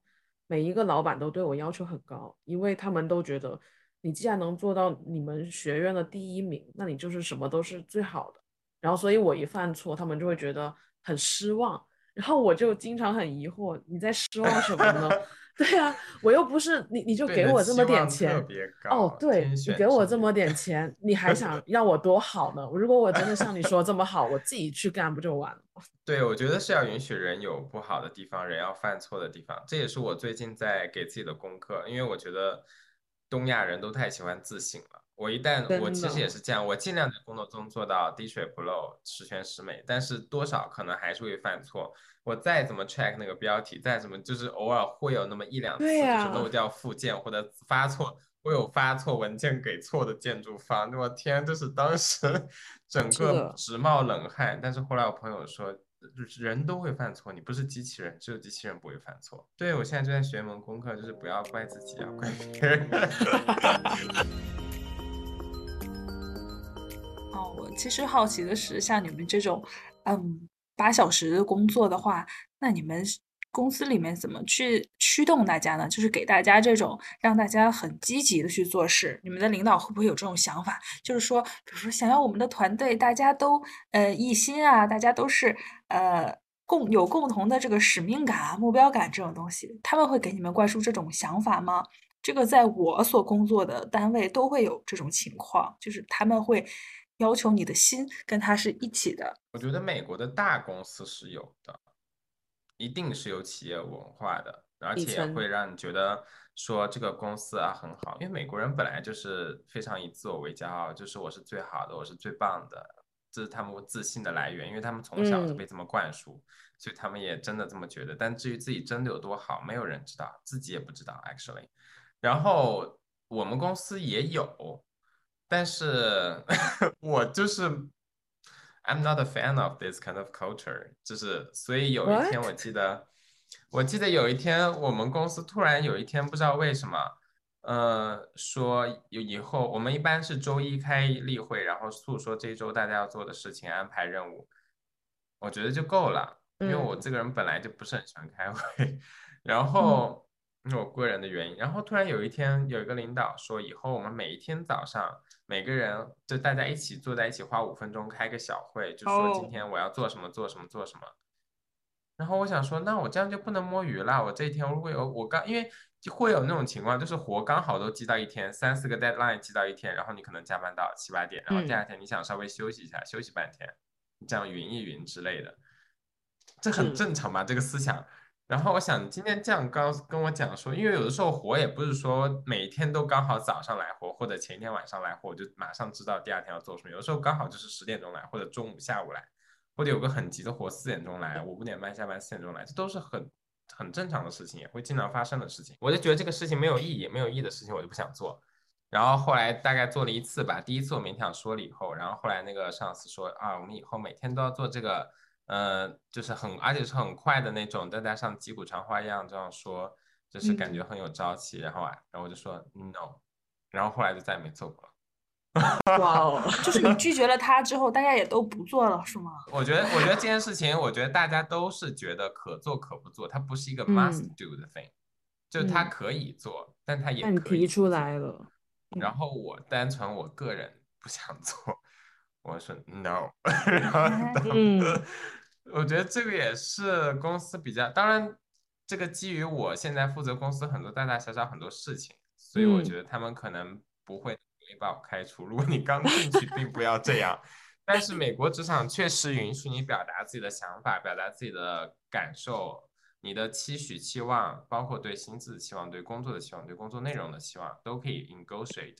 每一个老板都对我要求很高，因为他们都觉得你既然能做到你们学院的第一名，那你就是什么都是最好的。然后，所以我一犯错，他们就会觉得很失望，然后我就经常很疑惑，你在失望什么呢？对啊，我又不是你，你就给我这么点钱，哦，对，你给我这么点钱，你还想让我多好呢？如果我真的像你说这么好，我自己去干不就完了吗？对，我觉得是要允许人有不好的地方，人要犯错的地方。这也是我最近在给自己的功课，因为我觉得东亚人都太喜欢自省了，我一旦我其实也是这样，我尽量在工作中做到滴水不漏、十全十美，但是多少可能还是会犯错。我再怎么 check 那个标题，再怎么就是偶尔会有那么一两次，就是漏掉附件或者发错，我有发错文件给错的建筑方。我天，就是当时 整个直冒冷汗。但是后来我朋友说，人都会犯错，你不是机器人，只有机器人不会犯错。对我现在就在学一门功课，就是不要怪自己，要怪别人。我其实好奇的是，像你们这种，嗯，八小时的工作的话，那你们公司里面怎么去驱动大家呢？就是给大家这种让大家很积极的去做事。你们的领导会不会有这种想法？就是说，比如说想要我们的团队大家都呃一心啊，大家都是呃共有共同的这个使命感啊、目标感这种东西，他们会给你们灌输这种想法吗？这个在我所工作的单位都会有这种情况，就是他们会要求你的心跟他是一起的。我觉得美国的大公司是有的，一定是有企业文化的，而且会让你觉得说这个公司啊很好，因为美国人本来就是非常以自我为骄傲，就是我是最好的，我是最棒的，这是他们自信的来源，因为他们从小就嗯被这么灌输，所以他们也真的这么觉得。但至于自己真的有多好，没有人知道，自己也不知道，actually。然后我们公司也有，但是 我就是 I'm not a fan of this kind of culture，就是所以有一天？我记得，我记得有一天我们公司突然有一天不知道为什么，呃，说有以后我们一般是周一开例会，然后诉说这一周大家要做的事情，安排任务，我觉得就够了，因为我嗯这个人本来就不是很喜欢开会，然后。因为我个人的原因，然后突然有一天，有一个领导说，以后我们每一天早上，每个人就大家一起坐在一起，花五分钟开个小会，就说今哦天我要做什么，做什么，做什么。然后我想说，那我这样就不能摸鱼了。我这一天如果有我刚，因为就会有那种情况，就是活刚好都积到一天，三四个 deadline 积到一天，然后你可能加班到七八点，然后第嗯二天你想稍微休息一下，休息半天，这样匀一匀之类的，这很正常吧？这个思想。然后我想今天这样刚跟我讲说，因为有的时候活也不是说每天都刚好早上来活，或者前一天晚上来活，我就马上知道第二天要做什么。有的时候刚好就是十点钟来，或者中午、下午来，或者有个很急的活四点钟来，我五点半下班四点钟来，这都是很很正常的事情，也会经常发生的事情。我就觉得这个事情没有意义，没有意义的事情我就不想做。然后后来大概做了一次吧，第一次我勉强说了以后，然后后来那个上司说啊，我们以后每天都要做这个。呃，就是很，而且是很快的那种，再加上击鼓传花一样这样说，就是感觉很有朝气。然后啊，然后我就说 no，然后后来就再也没做过了。哇哦，就是你拒绝了他之后，大家也都不做了，是吗？我觉得，我觉得这件事情，我觉得大家都是觉得可做可不做，它不是一个 must 嗯 do 的 thing，就它嗯。可以做，但它也可以提出来了，然后我单纯我个人不想做，我说 no，然后嗯我觉得这个也是公司比较，当然这个基于我现在负责公司很多大大小小很多事情，所以我嗯觉得他们可能不会把我开除。如果你刚进去，并不要这样。但是美国职场确实允许你表达自己的想法，表达自己的感受，你的期许、期望，包括对薪资的期望、对工作的期望、对工作内容的期望，都可以 negotiate。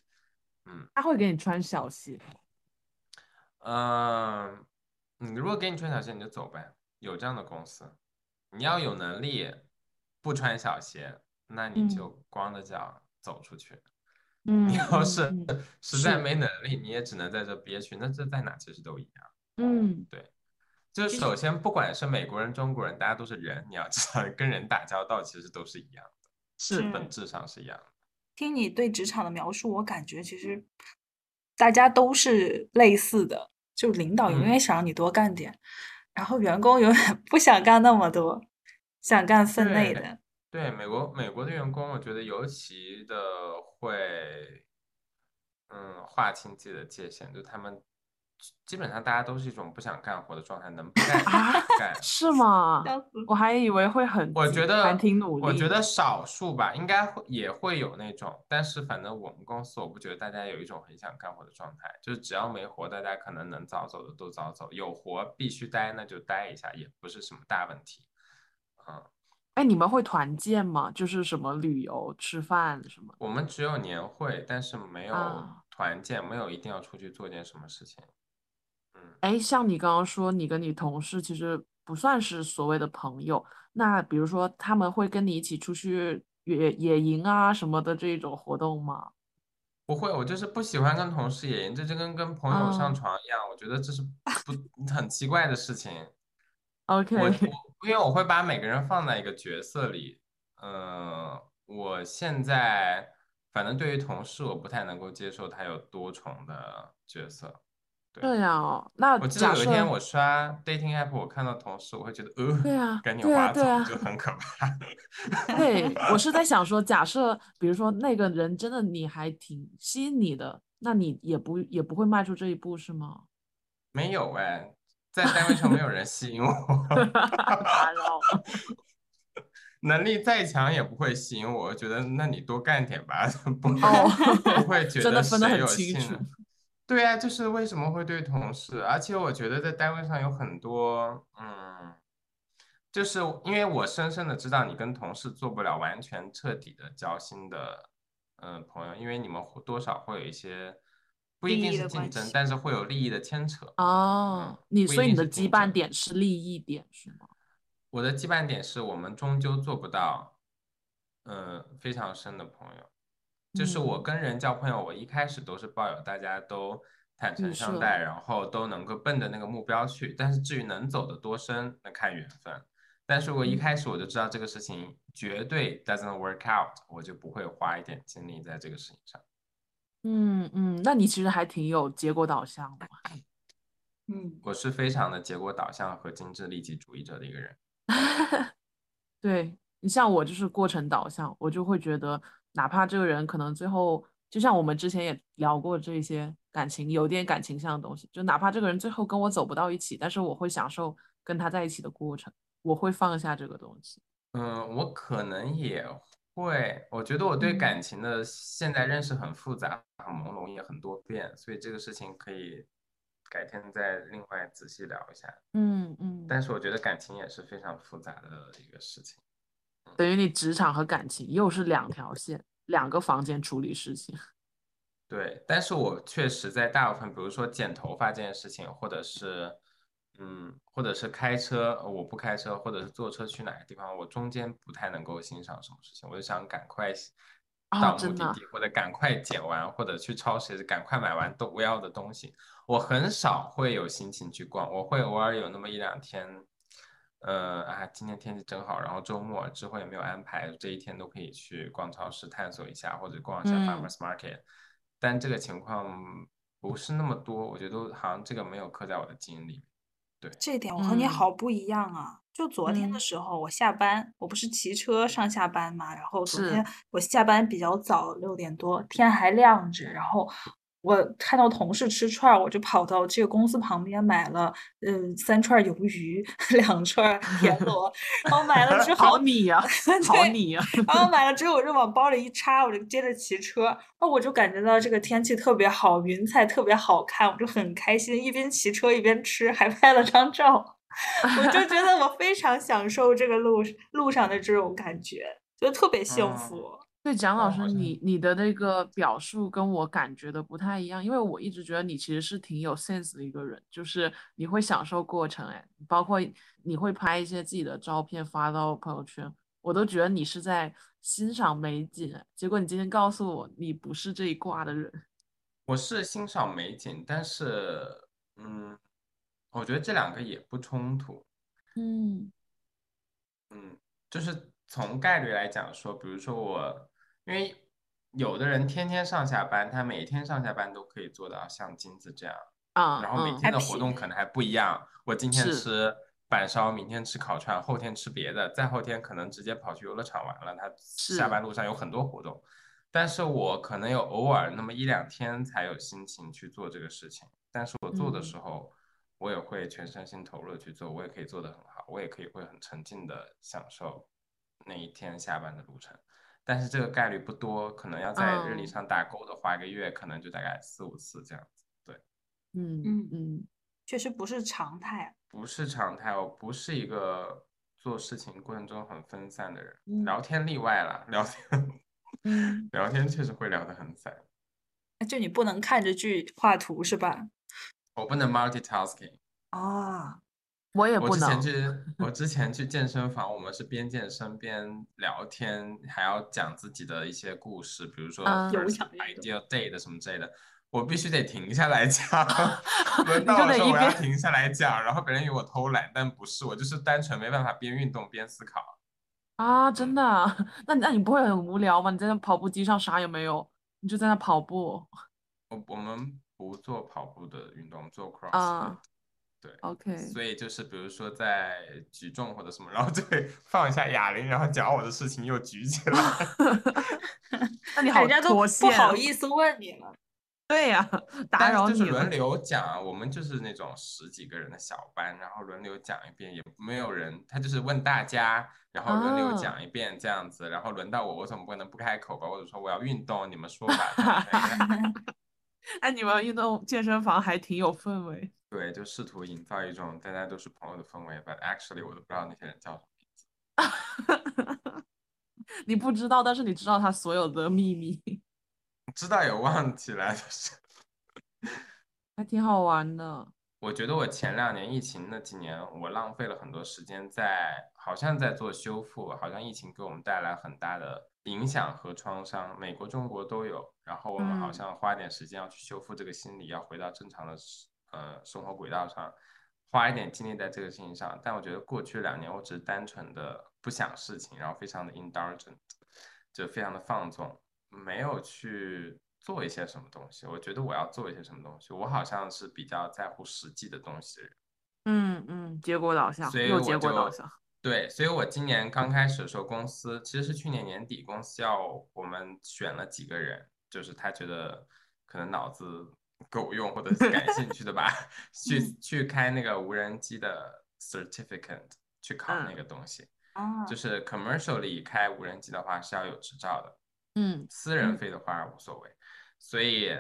嗯他会给你穿小鞋，嗯，你如果给你穿小鞋，你就走呗。有这样的公司，你要有能力不穿小鞋，那你嗯就光着脚走出去。嗯你要是实在没能力，你也只能在这憋屈。那这在哪其实都一样。嗯对就首先，不管是美国人、中国人，大家都是人，你要知道，跟人打交道其实都是一样的，是本质上是一样的。听你对职场的描述，我感觉其实大家都是类似的，就领导永嗯远想让你多干点，然后员工永远 不想干那么多，想干分内对的。对，美国美国的员工，我觉得尤其的会，嗯，划清自己的界限，就他们基本上大家都是一种不想干活的状态，能不干不干。是吗？笑死我还以为会很我觉得还挺努力，我觉得少数吧，应该会也会有那种，但是反正我们公司我不觉得大家有一种很想干活的状态，就是只要没活，大家可能能早走的都早走，有活必须待那就待一下，也不是什么大问题。嗯，哎，你们会团建吗？就是什么旅游、吃饭什么？我们只有年会，但是没有团建，没有一定要出去做件什么事情。嗯，哎，像你刚刚说，你跟你同事其实不算是所谓的朋友，那比如说他们会跟你一起出去野野营啊什么的这种活动吗？不会，我就是不喜欢跟同事野营，这就跟跟朋友上嗯床一样，我觉得这是不很奇怪的事情。OK，我我 因为我会把每个人放在一个角色里，嗯、我现在反正对于同事，我不太能够接受他有多重的角色。对这样哦。那我记得假设有一天我刷 dating app，我看到同事，我会觉得呃，对啊赶紧划走就很可怕。对，我是在想说，假设比如说那个人真的你还挺吸引你的，那你也不也不会迈出这一步是吗？没有哎，在单位上没有人吸引我。能力再强也不会吸引我。我觉得那你多干点吧，不哦不 会觉得真的分得谁有很清楚。对啊，就是为什么会对同事，而且我觉得在单位上有很多，嗯，就是因为我深深的知道你跟同事做不了完全彻底的交心的，嗯、朋友，因为你们或多少会有一些不一定是竞争但是会有利益的牵扯。哦，嗯，你所以你的羁。绊点是利益点是吗？我的羁绊点是我们终究做不到，嗯，非常深的朋友。就是我嗯，跟人交朋友，我一开始都是抱有大家都坦诚，相待，然后都能够奔着那个目标去。但是至于能走得多深，那看缘分。但是我一嗯开始我就知道这个事情绝对 doesn't work out，我就不会花一点精力在这个事情上。嗯嗯，那你其实还挺有结果导向的。嗯，我是非常的结果导向和精致利己主义者的一个人。对你像我就是过程导向，我就会觉得，哪怕这个人可能最后，就像我们之前也聊过这些感情，有点感情上的东西，就哪怕这个人最后跟我走不到一起，但是我会享受跟他在一起的过程，我会放下这个东西。嗯，我可能也会，我觉得我对嗯感情的现在认识很复杂、很朦胧，也很多变，所以这个事情可以改天再另外仔细聊一下。嗯嗯，但是我觉得感情也是非常复杂的一个事情。等于你职场和感情又是两条线，两个房间处理事情。对，但是我确实在大部分，比如说剪头发这件事情，或者是，嗯，或者是开车，呃我不开车，或者是坐车去哪个地方，我中间不太能够欣赏什么事情，我就想赶快哦到目的地，或者赶快剪完，或者去超市赶快买完都我要的东西。我很少会有心情去逛，我会偶尔有那么一两天，呃啊，今天天气真好，然后周末之后也没有安排，这一天都可以去逛超市探索一下，或者逛一下嗯 farmers market。但这个情况不是那么多，我觉得好像这个没有刻在我的基因里。对，这点我和你嗯好不一样啊！就昨天的嗯时候，我下班，我不是骑车上下班嘛，然后昨天我下班比较早，六点多，天还亮着，然后我看到同事吃串儿，我就跑到这个公司旁边买了，嗯、三串儿鱿鱼，两串儿 田螺，然后买了之后，好米呀、好对你呀、然后买了之后，我就往包里一插，我就接着骑车。然后我就感觉到这个天气特别好，云彩特别好看，我就很开心，一边骑车一边吃，还拍了张照。我就觉得我非常享受这个路路上的这种感觉，就特别幸嗯福。对，蒋老师，你你的那个表述跟我感觉的不太一样，因为我一直觉得你其实是挺有 sense 的一个人，就是你会享受过程，哎，包括你会拍一些自己的照片发到朋友圈，我都觉得你是在欣赏美景，哎结果你今天告诉我你不是这一挂的人，我是欣赏美景，但是，嗯，我觉得这两个也不冲突。嗯嗯，就是从概率来讲说，比如说我，因为有的人天天上下班，他每天上下班都可以做到像金子这样，啊然后每嗯天的活动可能还不一样。我今天吃板烧，明天吃烤串，后天吃别的，再后天可能直接跑去游乐场玩了。他下班路上有很多活动，但是我可能有偶尔那么一两天才有心情去做这个事情，但是我做的嗯时候，我也会全身心投入地去做，我也可以做得很好，我也可以会很沉浸的享受那一天下班的路程。但是这个概率不多，可能要在日历嗯上打勾的话，一个月可能就大概四五次这样子。对，嗯嗯嗯确实不是常态。不是常态，我不是一个做事情过程中很分散的人，嗯聊天例外啦，聊天嗯 聊天确实会聊得很散。就你不能看着剧画图是吧？我不能 multitasking。啊，我也我之前不能。去，我之前去健身房，我们是边健身边聊天，还要讲自己的一些故事，比如说 ideal day 的什么之类的，我必须得停下来讲。轮你到我的时候，就得一边我要停下来讲，然后别人以为我偷懒，但不是，我就是单纯没办法边运动边思考。啊，真的啊？那那你不会很无聊吗？你在那跑步机上啥也没有，你就在那跑步。我我们不做跑步的运动，做 crossfit。啊对 OK，所以就是比如说在举重或者什么，然后就会 放一下哑铃，然后讲我的事情又举起来。那你好人家都不。好意思问你了。对呀，打扰你了是就是轮。流讲啊，我们就是那种十几个人的小班，然后轮流讲一遍，也没有人，他就是问大家，然后轮流啊讲一遍这样子，然后轮到我，我总不能不开口吧？或者说我要运动，你们说吧。哎，你们运动健身房还挺有氛围。对，就试图营造一种大家都是朋友的氛围，but actually 我都不知道那些人叫什么名字，你不知道，但是你知道他所有的秘密，知道也忘记了，就是。还挺好玩的。我觉得我前两年疫情那几年，我浪费了很多时间在，好像在做修复，好像疫情给我们带来很大的影响和创伤，美国、中国都有。然后我们好嗯像花点时间要去修复这个心理，要回到正常的呃生活轨道上，花一点精力在这个事情上。但我觉得过去两年，我只是单纯的不想事情，然后非常的 indulgent，就非常的放纵，没有去做一些什么东西。我觉得我要做一些什么东西，我好像是比较在乎实际的东西的人。嗯嗯，结果导向，所以我又结果导向。对，所以我今年刚开始的时候，公司其实是去年年底，公司要我们选了几个人，就是他觉得可能脑子够用或者是感兴趣的吧，去去开那个无人机的 certificate 去考那嗯个东西。啊，就是 commercially 开无人机的话是要有执照的，嗯私人嗯飞的话无所谓。所以，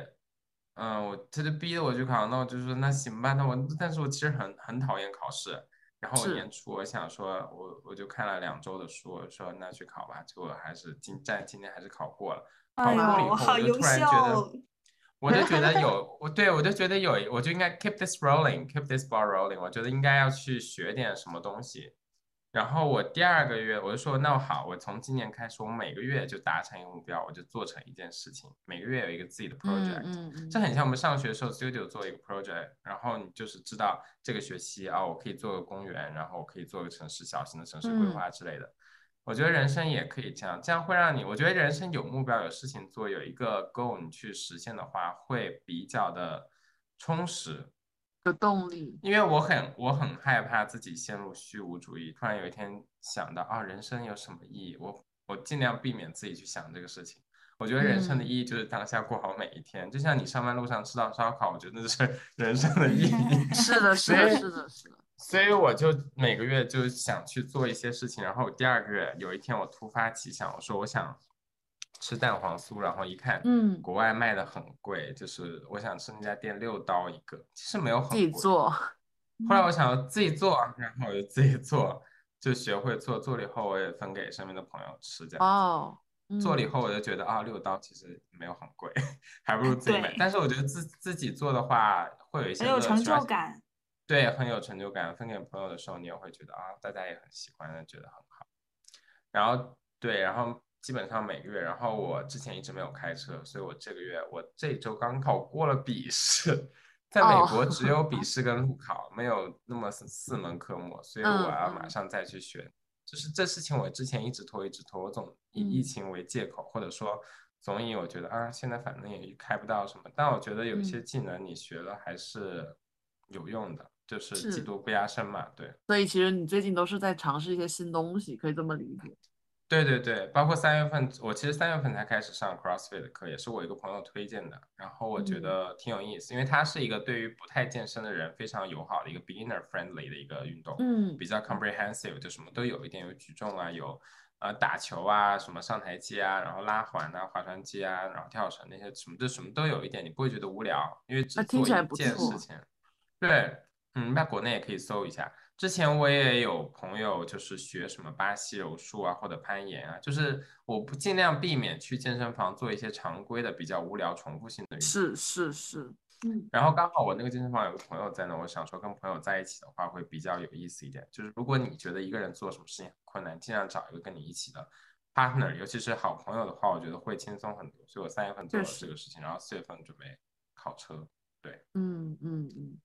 嗯，我他就逼着我去考，那我就说那行吧，那我但是我其实很很讨厌考试。然后我是年初我想说，我我就看了两周的书，我说那去考吧，结果还是今在今年还是考过了。考过了以后，我就突然觉得，我就觉得 有，我对我就觉得有，我就应该 keep this rolling，keep this ball rolling，我觉得应该要去学点什么东西。然后我第二个月我就说，那好，我从今年开始，我每个月就达成一个目标，我就做成一件事情，每个月有一个自己的 project。嗯嗯这很像我们上学的时候 studio 做一个 project，然后你就是知道这个学期啊，我可以做个公园，然后我可以做个城市小型的城市规嗯划之类的。我觉得人生也可以这样，这样会让你，我觉得人生有目标、有事情做、有一个 goal 你去实现的话，会比较的充实。有动力。因为我很我很害怕自己陷入虚无主义，突然有一天想到啊，人生有什么意义？我我尽量避免自己去想这个事情。我觉得人生的嗯意义就是当下过好每一天，就像你上班路上吃到烧烤，我觉得这是 人生的意义。是的，是的，是的，是的。所以我就每个月就想去做一些事情，然后第二个月有一天我突发奇想，我说我想吃蛋黄酥，然后一看，嗯国外卖的很贵，就是我想吃那家店六刀一个，其实没有很自己贵。做。后来我想要自己做，然后我就自己做，就学会做。做了以后，我也分给身边的朋友吃，这样子。哦，嗯做了以后，我就觉得啊，六刀其实没有很贵，还不如自己买对。但是我觉得自自己做的话，会有一些，很有成就感。对，很有成就感。分给朋友的时候，你也会觉得啊，大家也很喜欢，觉得很好。然后对，然后基本上每个月，然后我之前一直没有开车，所以我这个月我这周刚考过了笔试，在美哦国只有笔试跟路考，没有那么四四门科目，所以我嗯要马嗯上再去学。就是这事情我之前一直拖，一直拖，我总以疫嗯情为借口，或者说总以我觉得啊，现在反正也开不到什么，但我觉得有一嗯些技能你学了还是有用的，就是是技多不压身嘛，对。所以其实你最近都是在尝试一些新东西，可以这么理解。对对对，包括三月份，我其实三月份才开始上 CrossFit 的课，也是我一个朋友推荐的，然后我觉嗯。得挺有意思，因为它是一个对于不太健身的人非常友好的一个 beginner friendly 的一个运动，嗯。比较 comprehensive，就什么都有一点，有举重啊，有呃打球啊，什么上台阶啊，然后拉环啊，划船机啊，然后跳绳那些什么就什么都有一点，你不会觉得无聊，因为只做一件事。情。对，嗯，在国内也可以搜一下，之前我也有朋友就是学什么巴西柔术啊，或者攀岩啊，就是我不尽量避免去健身房做一些常规的比较无聊重复性的运动。是是是，嗯，然后刚好我那个健身房有个朋友在那，我想说跟朋友在一起的话会比较有意思一点。就是如果你觉得一个人做什么事情很困难，尽量找一个跟你一起的 partner，尤其是好朋友的话，我觉得会轻松很多。所以我三月份做了这个事情，然后四月份准备考车。对，嗯嗯嗯，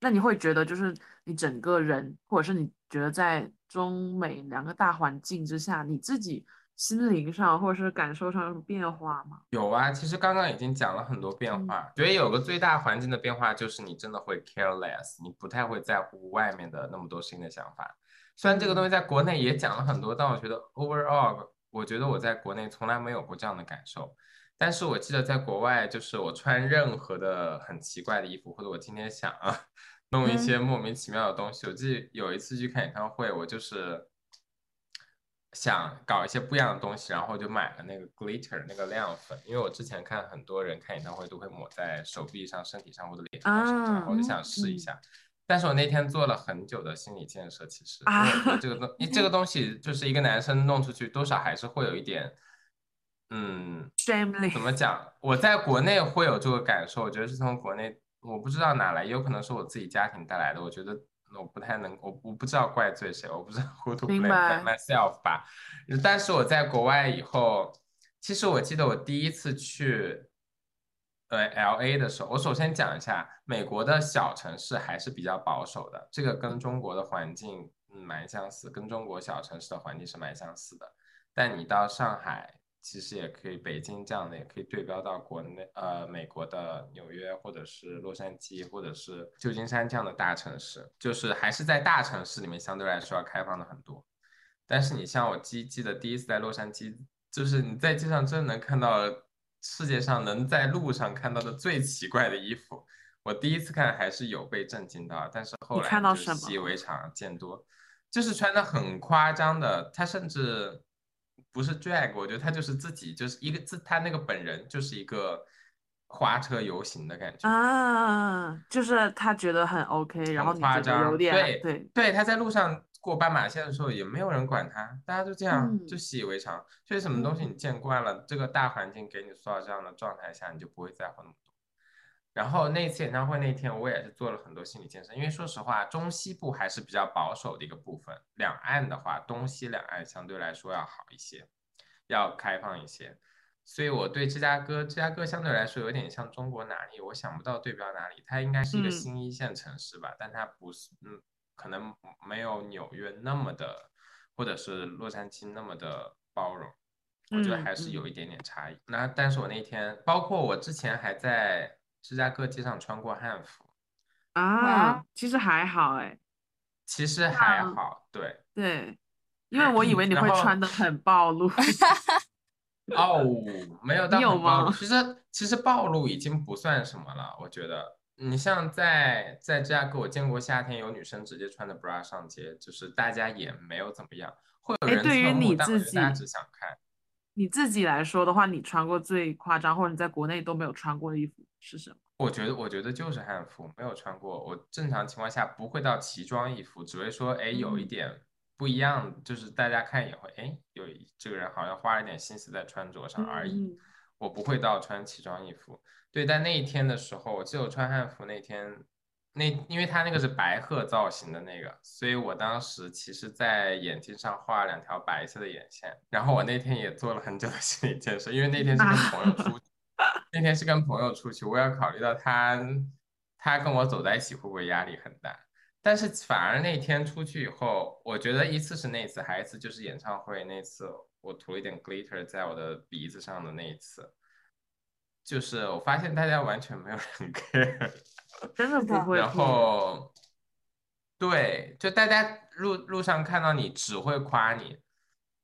那你会觉得就是你整个人，或者是你觉得在中美两个大环境之下，你自己心灵上或者是感受上有什么变化吗？有啊，其实刚刚已经讲了很多变嗯化，觉得有个最大环境的变化就是你真的会 careless，你不太会在乎外面的那么多新的想法。虽然这个东西在国内也讲了很多，但我觉得 overall，我觉得我在国内从来没有过这样的感受。但是我记得在国外，就是我穿任何的很奇怪的衣服，或者我今天想啊弄一些莫名其妙的东西。我记得有一次去看演唱会，我就是想搞一些不一样的东西，然后就买了那个 glitter 那个亮粉，因为我之前看很多人看演唱会都会抹在手臂上、身体上或者脸上我就想试一下。但是我那天做了很久的心理建设，其实，这个东，因为这个东西就是一个男生弄出去，多少还是会有一点，嗯，怎么讲？我在国内会有这个感受，我觉得是从国内，我不知道哪来，也有可能是我自己家庭带来的。我觉得我不太能，我我不知道怪罪谁，我不知道 who to blame 白 myself 吧。但是我在国外以后，其实我记得我第一次去，呃，L A 的时候，我首先讲一下，美国的小城市还是比较保守的，这个跟中国的环境嗯蛮相似，跟中国小城市的环境是蛮相似的。但你到上海，其实也可以，北京这样的也可以对标到国内，呃，美国的纽约或者是洛杉矶或者是旧金山这样的大城市，就是还是在大城市里面相对来说要开放的很多。但是你像我记记得第一次在洛杉矶，就是你在街上真的能看到世界上能在路上看到的最奇怪的衣服。我第一次看还是有被震惊到，但是后来习以为常，见多，就是穿的很夸张的，他甚至不是 drag，我觉得他就是自己就是一个自他那个本人就是一个花车游行的感觉。啊，就是他觉得很 OK，然后你觉得夸张，有点对对，对，他在路上过斑马线的时候也没有人管他，大家就这样就嗯习以为常。所以什么东西嗯你见惯了，这个大环境给你塑造这样的状态下，你就不会在乎那么多。然后那次演唱会那天，我也是做了很多心理建设，因为说实话，中西部还是比较保守的一个部分，两岸的话，东西两岸相对来说要好一些，要开放一些。所以我对芝加哥，芝加哥相对来说有点像中国哪里，我想不到对标哪里。它应该是一个嗯新一线城市吧，但它不是，嗯，可能没有纽约那么的，或者是洛杉矶那么的包容。我觉得嗯还是嗯有一点点差异。那但是我那天，包括我之前还在芝加哥街上穿过汉服，啊，其实还好哎，其实还嗯好，对。对，因为我以为你会穿的很暴露，哦，没有到你有很暴露。吗其实其实暴露已经不算什么了，我觉得。你像在在芝加哥，我见过夏天有女生直接穿着 bra 上街，就是大家也没有怎么样，会有哎人侧目，对于你但我自己觉得大家只想看。你自己来说的话，你穿过最夸张，或者你在国内都没有穿过的衣服是什么？我觉得我觉得就是汉服，没有穿过。我正常情况下不会到奇装异服，只会说哎有一嗯点不一样，就是大家看也会哎有这个人好像花了点心思在穿着上而已。嗯我不会到穿奇装异服。对，但那一天的时候，我记得我穿汉服那天，那因为他那个是白鹤造型的那个，所以我当时其实在眼睛上画了两条白色的眼线。然后我那天也做了很久的心理建设，因为那天是跟朋友出，那天是跟朋友出去，我要考虑到他他跟我走在一起会不会压力很大。但是反而那天出去以后，我觉得一次是那次，还一次就是演唱会那次，我涂了一点 glitter 在我的鼻子上的那一次，就是我发现大家完全没有人 care，真的不会然后对，就大家路路上看到你只会夸你，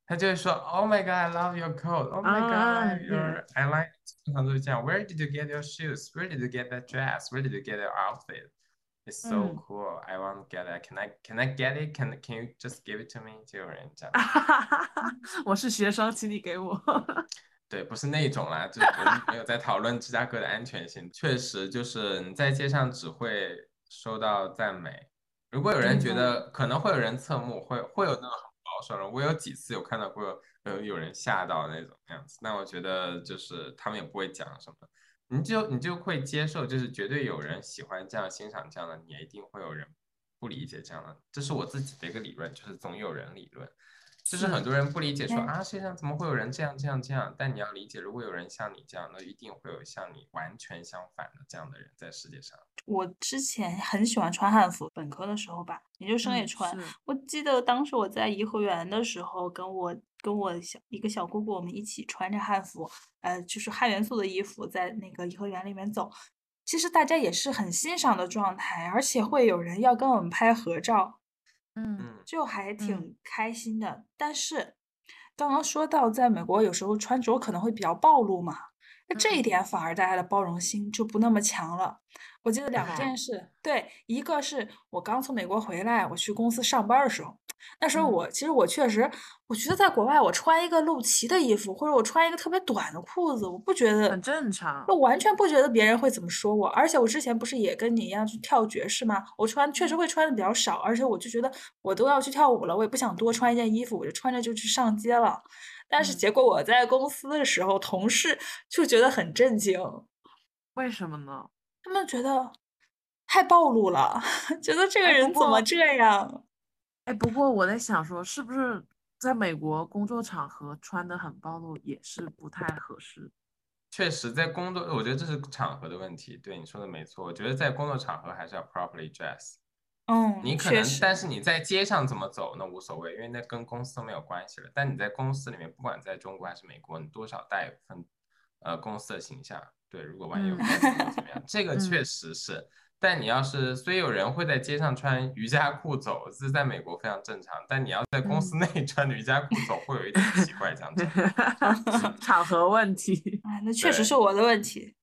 他就会说 Oh my God, I love your coat. Oh my God, I 啊 like your, I like，经常都是这样。Where did you get your shoes? Where did you get that dress? Where did you get your outfit? It's so 嗯 cool. I want to get it. Can I can I get it? Can can you just give it to me? 就有人这样。我是学生，请你给我。对，不是那种啦，就是我们没有在讨论芝加哥的安全性。确实，就是你在街上只会收到赞美，如果有人觉嗯得可能会有人侧目，会会有那种很保守的，我有几次有看到过呃有人吓到那种样子，那我觉得就是他们也不会讲什么，你就你就会接受，就是绝对有人喜欢这样欣赏这样的，你也一定会有人不理解这样的，这是我自己的一个理论，就是总有人理论。就是很多人不理解说嗯啊，世界上怎么会有人这样这样这样？但你要理解，如果有人像你这样，那一定会有像你完全相反的这样的人在世界上。我之前很喜欢穿汉服，本科的时候吧，研究生也嗯穿。是我记得当时我在颐和园的时候，跟我跟我小一个小姑姑，我们一起穿着汉服，呃，就是汉元素的衣服，在那个颐和园里面走。其实大家也是很欣赏的状态，而且会有人要跟我们拍合照，嗯嗯，就还嗯挺开心的。但是刚刚说到，在美国有时候穿着可能会比较暴露嘛，那这一嗯点反而大家的包容心就不那么强了。我记得两件事，对，一个是我刚从美国回来，我去公司上班儿的时候，那时候嗯我其实我确实，我觉得在国外我穿一个露脐的衣服，或者我穿一个特别短的裤子，我不觉得很正常我完全不觉得别人会怎么说我，而且我之前不是也跟你一样去跳爵士吗？我穿确实会穿的比较少，而且我就觉得我都要去跳舞了，我也不想多穿一件衣服，我就穿着就去上街了。但是嗯结果我在公司的时候，同事就觉得很震惊，为什么呢？他们觉得太暴露了，觉得这个人怎么这样？哎，不过我在想说，是不是在美国工作场合穿的很暴露也是不太合适？确实，在工作，我觉得这是场合的问题。对你说的没错，我觉得在工作场合还是要 properly dress。嗯，你可能，但是你在街上怎么走那无所谓，因为那跟公司都没有关系了。但你在公司里面，不管在中国还是美国，你多少带一份呃公司的形象。对，如果万一有怎么样，这个确嗯实是。但你要是，虽有人会在街上穿瑜伽裤走，这在美国非常正常。但你要在公司嗯内 穿瑜伽裤走，会有一点奇怪，这样子。场合问题，哎，那 确实是我的问题。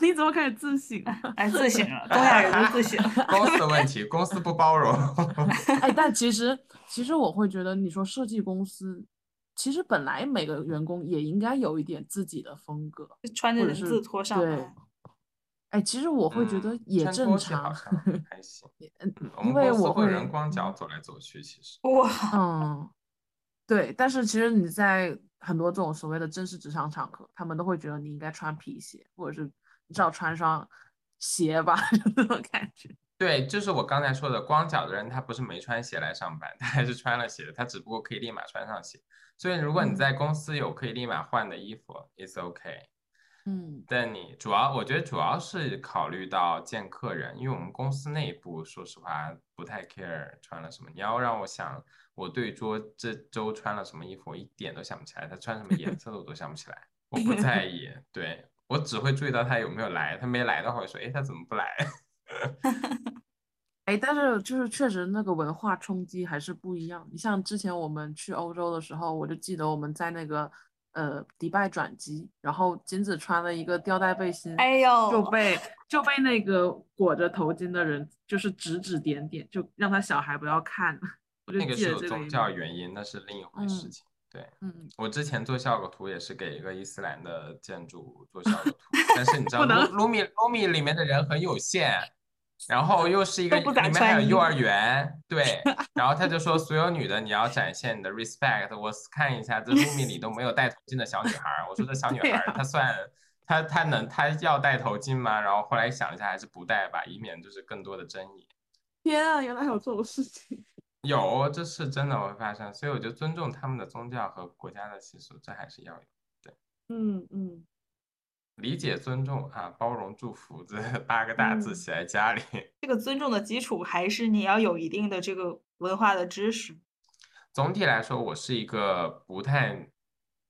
你怎么开始自省了？哎，自省了，东亚人都自省。公司的问题，公司不包容。哎，但其实其实我会觉得，你说设计公司，其实本来每个员工也应该有一点自己的风格，穿着人字拖上对班。哎，其实我会觉得嗯也正常，像还行。因为我们公司会有人光脚嗯走来走去，其实。哇，嗯，对，但是其实你在很多这种所谓的正式职场场合，他们都会觉得你应该穿皮鞋，或者是你至少穿双鞋吧，就那种感觉。对，就是我刚才说的，光脚的人他不是没穿鞋来上班，他还是穿了鞋的，他只不过可以立马穿上鞋。所以如果你嗯在公司有可以立马换的衣服，it's OK。嗯但你主要，我觉得主要是考虑到见客人，因为我们公司内部说实话不太 care 穿了什么。你要让我想我对桌这周穿了什么衣服，我一点都想不起来，他穿什么颜色的我都想不起来，我不在意，对，我只会注意到他有没有来，他没来的话，我说，哎，他怎么不来？哎，但是就是确实那个文化冲击还是不一样。你像之前我们去欧洲的时候，我就记得我们在那个呃迪拜转机，然后金子穿了一个吊带背心，哎呦，就被就被那个裹着头巾的人就是指指点点，就让他小孩不要看。我就那个是有宗教原因，那是另一回事嗯情。对，嗯，我之前做效果图也是给一个伊斯兰的建筑做效果图，但是你知道卢米卢米里面的人很有限，然后又是一个里面还有幼儿园，对，然后他就说所有女的你要展现你的 respect，我看一下这 卢米里都没有戴头巾的小女孩儿，我说这小女孩儿她算她她能她要戴头巾吗？然后后来想一下还是不戴吧，以免就是更多的争议。天啊，原来还有这种事情。有，这是真的会发生，所以我就尊重他们的宗教和国家的习俗，这还是要有。对嗯嗯，理解、尊重啊，包容、祝福这八个大字嗯写在家里。这个尊重的基础还是你要有一定的这个文化的知识。总体来说，我是一个不太，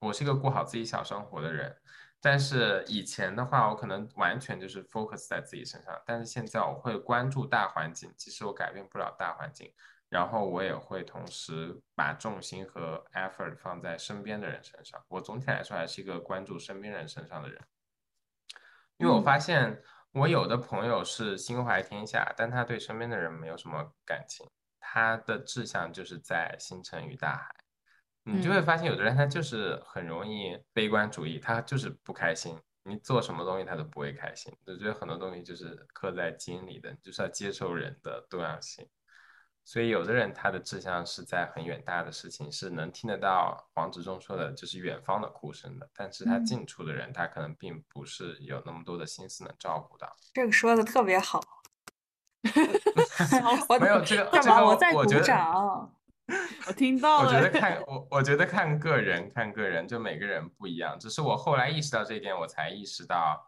我是一个过好自己小生活的人。但是以前的话，我可能完全就是 focus 在自己身上，但是现在我会关注大环境，即使我改变不了大环境，然后我也会同时把重心和 effort 放在身边的人身上。我总体来说还是一个关注身边人身上的人，因为我嗯发现我有的朋友是心怀天下，但他对身边的人没有什么感情，他的志向就是在星辰与大海。你就会嗯发现，有的人他就是很容易悲观主义，他就是不开心，你做什么东西他都不会开心。我觉得很多东西就是刻在基因里的，就是要接受人的多样性。所以有的人他的志向是在很远大的事情，是能听得到黄执中说的，就是远方的哭声的。但是他近处的人，他可能并不是有那么多的心思能照顾到。这个说的特别好。没有这个，干嘛？我在鼓掌。我听到了。我觉得看我，我觉得看个人，看个人，就每个人不一样。只是我后来意识到这一点，我才意识到，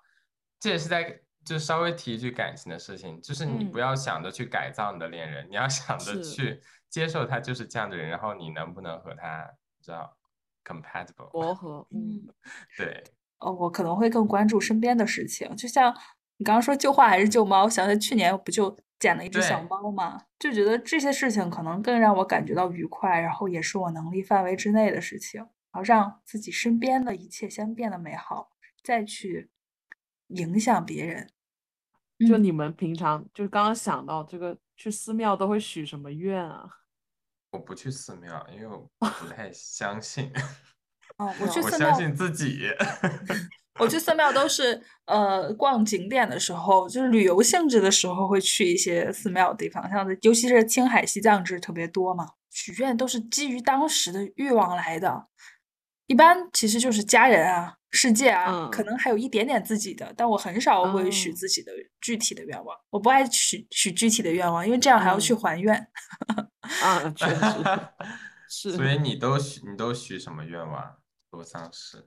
这也是在就稍微提一句感情的事情，就是你不要想着去改造你的恋人，你要想着去接受他就是这样的人，然后你能不能和他，知道 compatible 磨合？嗯，对。哦，我可能会更关注身边的事情，就像你刚刚说旧话还是旧猫，我想起去年不就。捡了一只小猫嘛，就觉得这些事情可能更让我感觉到愉快，然后也是我能力范围之内的事情，然后让自己身边的一切先变得美好，再去影响别人。就你们平常就刚刚想到这个，去寺庙都会许什么愿啊？我不去寺庙，因为我不太相信。哦，我去寺庙，我相信自己。我去寺庙都是呃逛景点的时候，就是旅游性质的时候会去一些寺庙的地方，像尤其是青海、西藏这特别多嘛。许愿都是基于当时的欲望来的，一般其实就是家人啊、世界啊，可能还有一点点自己的，但我很少会许自己的具体的愿望。我不爱许许具体的愿望，因为这样还要去还愿。啊，确实 是。所以你都许你都许什么愿望？罗桑是？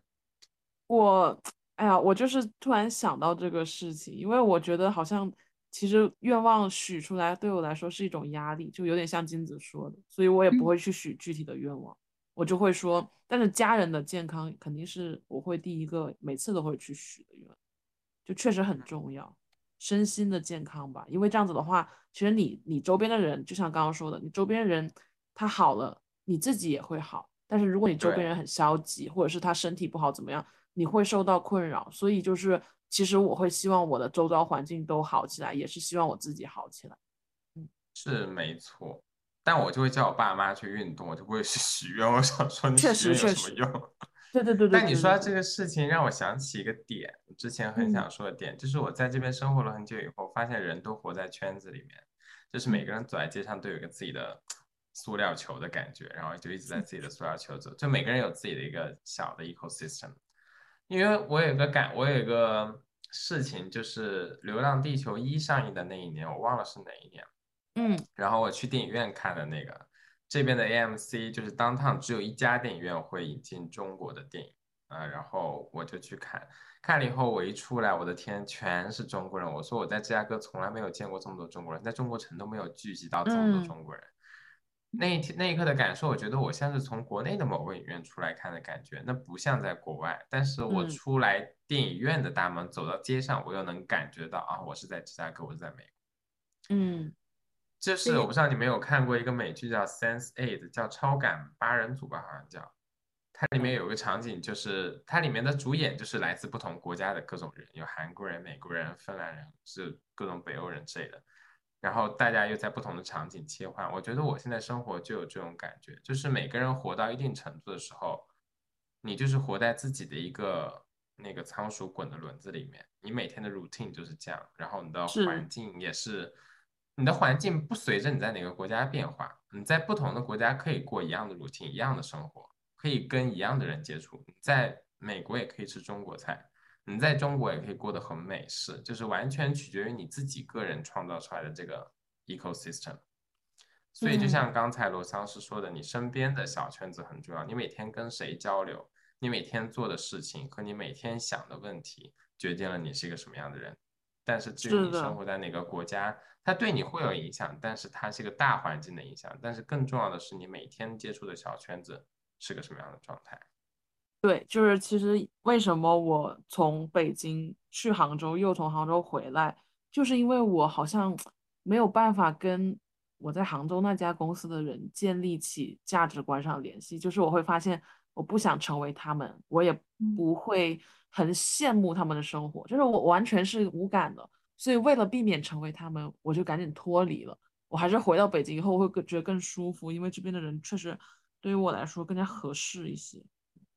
我。哎呀，我就是突然想到这个事情，因为我觉得好像其实愿望许出来对我来说是一种压力，就有点像金子说的，所以我也不会去许具体的愿望，我就会说，但是家人的健康肯定是我会第一个，每次都会去许的愿，就确实很重要，身心的健康吧，因为这样子的话，其实你你周边的人，就像刚刚说的，你周边人他好了，你自己也会好，但是如果你周边人很消极，或者是他身体不好怎么样？你会受到困扰，所以就是其实我会希望我的周遭环境都好起来，也是希望我自己好起来。嗯，是没错，但我就会叫我爸妈去运动，我就不会去许愿。我想说，你许愿有什么用？对对对对。但你说这个事情让我想起一个点，之前很想说的点，就是我在这边生活了很久以后，发现人都活在圈子里面，就是每个人走在街上都有一个自己的塑料球的感觉，然后就一直在自己的塑料球走，就每个人有自己的一个小的 ecosystem。因为我有个感，我有一个事情，就是《流浪地球一》上映的那一年，我忘了是哪一年。嗯，然后我去电影院看的那个，这边的 AMC 就是 Downtown 只有一家电影院会引进中国的电影啊，然后我就去看，看了以后我一出来，我的天，全是中国人。我说我在芝加哥从来没有见过这么多中国人，在中国城都没有聚集到这么多中国人。那一天那一刻的感受，我觉得我像是从国内的某个影院出来看的感觉，那不像在国外。但是我出来电影院的大门，走到街上，我又能感觉到啊，我是在芝加哥，我是在美国。嗯，就是我不知道你们有看过一个美剧叫《Sense Eight》，叫《超感八人组》吧，好像叫。它里面有个场景，就是它里面的主演就是来自不同国家的各种人，有韩国人、美国人、芬兰人，是各种北欧人之类的。然后大家又在不同的场景切换，我觉得我现在生活就有这种感觉，就是每个人活到一定程度的时候，你就是活在自己的一个那个仓鼠滚的轮子里面，你每天的 routine 就是这样，然后你的环境也是，你的环境不随着你在哪个国家变化，你在不同的国家可以过一样的 routine，一样的生活，可以跟一样的人接触，在美国也可以吃中国菜。你在中国也可以过得很美式，就是完全取决于你自己个人创造出来的这个 ecosystem。所以就像刚才罗桑是说的，你身边的小圈子很重要。你每天跟谁交流，你每天做的事情和你每天想的问题，决定了你是一个什么样的人。但是至于你生活在哪个国家，它对你会有影响，但是它是一个大环境的影响。但是更重要的是，你每天接触的小圈子是个什么样的状态。对，就是其实为什么我从北京去杭州，又从杭州回来，就是因为我好像没有办法跟我在杭州那家公司的人建立起价值观上联系。就是我会发现，我不想成为他们，我也不会很羡慕他们的生活，就是我完全是无感的。所以为了避免成为他们，我就赶紧脱离了。我还是回到北京以后会更觉得更舒服，因为这边的人确实对于我来说更加合适一些。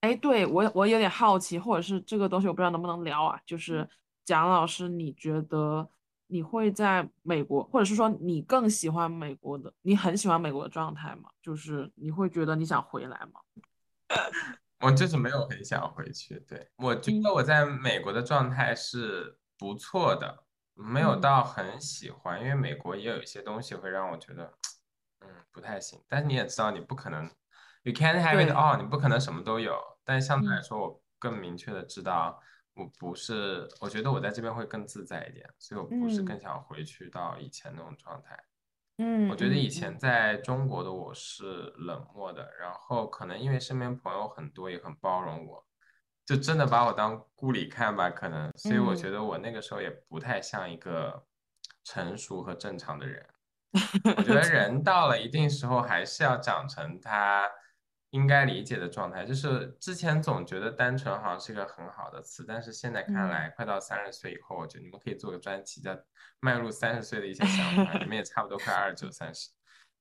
哎，对我我有点好奇，或者是这个东西我不知道能不能聊啊？就是蒋老师，你觉得你会在美国，或者是说你更喜欢美国的，你很喜欢美国的状态吗？就是你会觉得你想回来吗？我就是没有很想回去。对，我觉得我在美国的状态是不错的，没有到很喜欢，因为美国也有一些东西会让我觉得，嗯，不太行。但是你也知道，你不可能，you can't have it all，你不可能什么都有。但相对来说，我更明确的知道，我不是，我觉得我在这边会更自在一点，所以我不是更想回去到以前那种状态。嗯，我觉得以前在中国的我是冷漠的，然后可能因为身边朋友很多，也很包容我，就真的把我当顾里看吧，可能，所以我觉得我那个时候也不太像一个成熟和正常的人。我觉得 人到了一定时候，还是要长成他。应该理解的状态，就是之前总觉得单纯好像是一个很好的词，但是现在看来，快到三十岁以后，我觉得你们可以做个专辑，叫迈入三十岁的一些想法。你们也差不多快二十九、三十，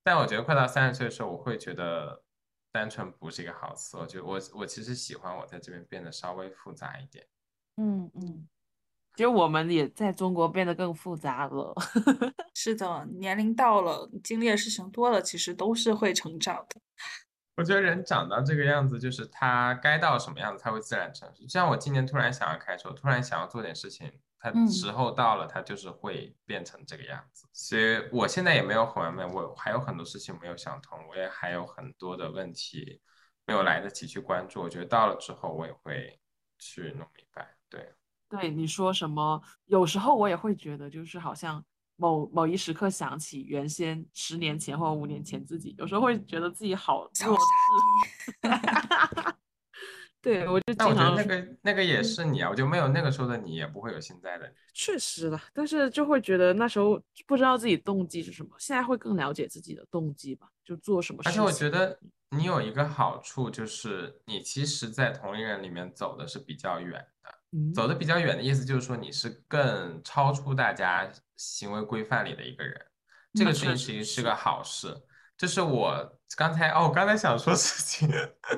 但我觉得快到三十岁的时候，我会觉得单纯不是一个好词。我觉得我我其实喜欢我在这边变得稍微复杂一点。嗯嗯，其实我们也在中国变得更复杂了。是的，年龄到了，经历的事情多了，其实都是会成长的。我觉得人长到这个样子，就是他该到什么样子，他会自然成熟。就像我今年突然想要开车，突然想要做点事情，他时候到了，他就是会变成这个样子。所以我现在也没有很完美，我还有很多事情没有想通，我也还有很多的问题没有来得及去关注。我觉得到了之后，我也会去弄明白。对，对，你说什么？有时候我也会觉得，就是好像。某某一时刻想起原先十年前或五年前自己，有时候会觉得自己好弱智。对，我就但我觉得那个那个也是你啊，我就没有那个时候的你，也不会有现在的你。确实了，但是就会觉得那时候不知道自己动机是什么，现在会更了解自己的动机吧，就做什么。而且我觉得你有一个好处，就是你其实，在同龄人里面走的是比较远的。走的比较远的意思就是说你是更超出大家行为规范里的一个人，这个事情其实是个好事。就是我刚才哦，我刚才想说事情，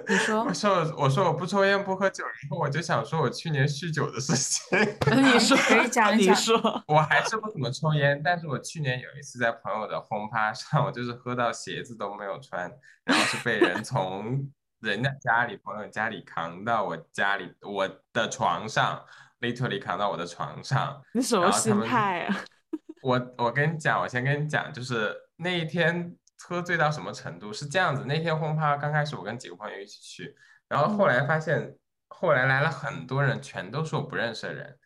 你说，我说我说我不抽烟不喝酒，然后我就想说我去年酗酒的事情。你说可以讲一讲。我还是不怎么抽烟，但是我去年有一次在朋友的轰趴上，我就是喝到鞋子都没有穿，然后是被人从。人家家里朋友家里扛到我家里我的床上，literally 扛到我的床上。你什么心态啊？我我跟你讲，我先跟你讲，就是那一天喝醉到什么程度是这样子。那天轰趴刚开始我跟几个朋友一起去，然后后来发现后来来了很多人，全都是我不认识的人，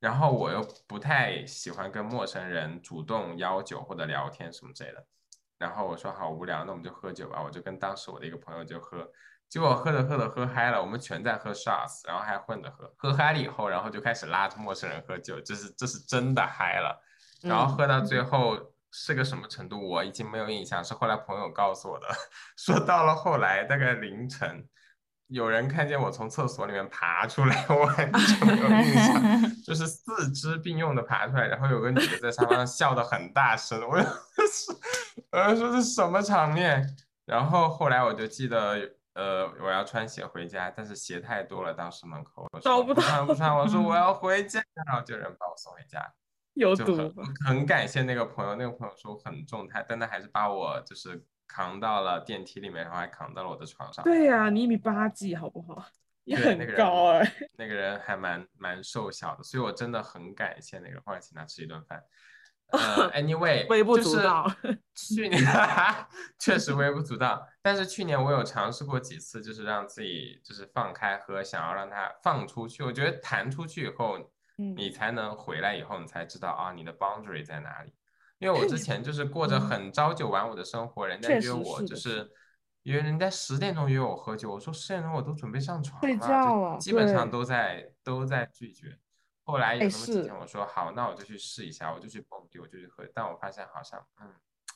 然后我又不太喜欢跟陌生人主动邀酒或者聊天什么之类的。然后我说好无聊，那我们就喝酒吧。我就跟当时我的一个朋友就喝。结果喝着喝着喝嗨了，我们全在喝 shots，然后还混着喝。喝嗨了以后，然后就开始拉着陌生人喝酒，这是这是真的嗨了。然后喝到最后是个什么程度，我已经没有印象，是后来朋友告诉我的。说到了后来大概凌晨，有人看见我从厕所里面爬出来，我完全没有印象，就是四肢并用的爬出来，然后有个女的在沙发上笑得很大声，我说我说这什么场面？然后后来我就记得。呃，我要穿鞋回家，但是鞋太多了，当时门口我找不到，穿不穿？我说我要 回家，然后就有人把我送回家。有毒。很感谢那个朋友，那个朋友说很重，他但他还是把我就是扛到了电梯里面，然后还扛到了我的床上。对呀，你一米八几，好不好？你很高哎。那个人还蛮蛮瘦小的，所以我真的很感谢那个人，后来请他吃一顿饭。呃，Anyway，微不足道。去 年确实微不足道，但是去年我有尝试过几次，就是让自己就是放开喝，想要让它放出去。我觉得弹出去以后，你才能回来，以后你才知道啊，你的 boundary 在哪里。因为我之前就是过着很朝九晚五的生活，人家约我就是约人家十点钟约我喝酒，我说十点钟我都准备上床了，基本上都在都在拒绝。后来有那么几天，我说好，那我就去试一下，我就去蹦迪，我就去喝。但我发现好像，嗯，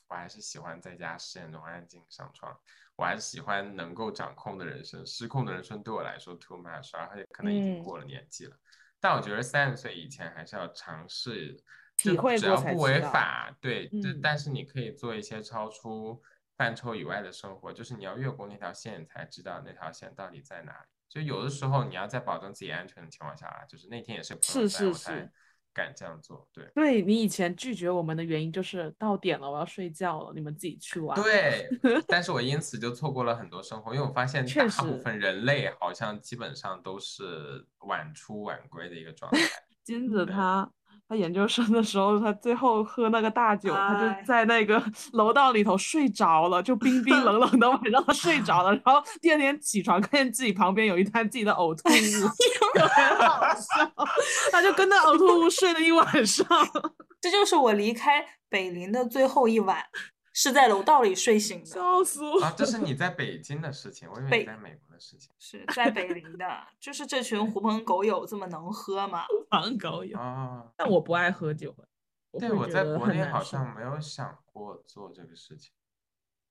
我还是喜欢在家十点钟安静上床，我还是喜欢能够掌控的人生。失控的人生对我来说 too much，而且可能已经过了年纪了。但我觉得三十岁以前还是要尝试，体会只要不违法，对，就但是你可以做一些超出范畴以外的生活，就是你要越过那条线，才知道那条线到底在哪里。就有的时候你要在保证自己安全的情况下啊，就是那天也是是，是是敢这样做。对对你以前拒绝我们的原因就是到点了，我要睡觉了，你们自己去玩。对，但是我因此就错过了很多生活，因为我发现确大部分人类好像基本上都是晚出晚归的一个状态。金子他他研究生的时候，他最后喝那个大酒，他哎就在那个楼道里头睡着了，就冰冰冷冷的晚上他 睡着了，然后第二天起床，看见自己旁边有一滩自己的呕吐物，就很好笑，他就跟那呕吐物睡了一晚上。这就是我离开北林的最后一晚，是在楼道里睡醒的，笑死我！啊，这是你在北京的事情，我以为你在美国的事情是在北林的。就是这群狐朋狗友这么能喝吗？狐朋狗友，啊。但我不爱喝酒，我对，我在国内好像没有想过做这个事情。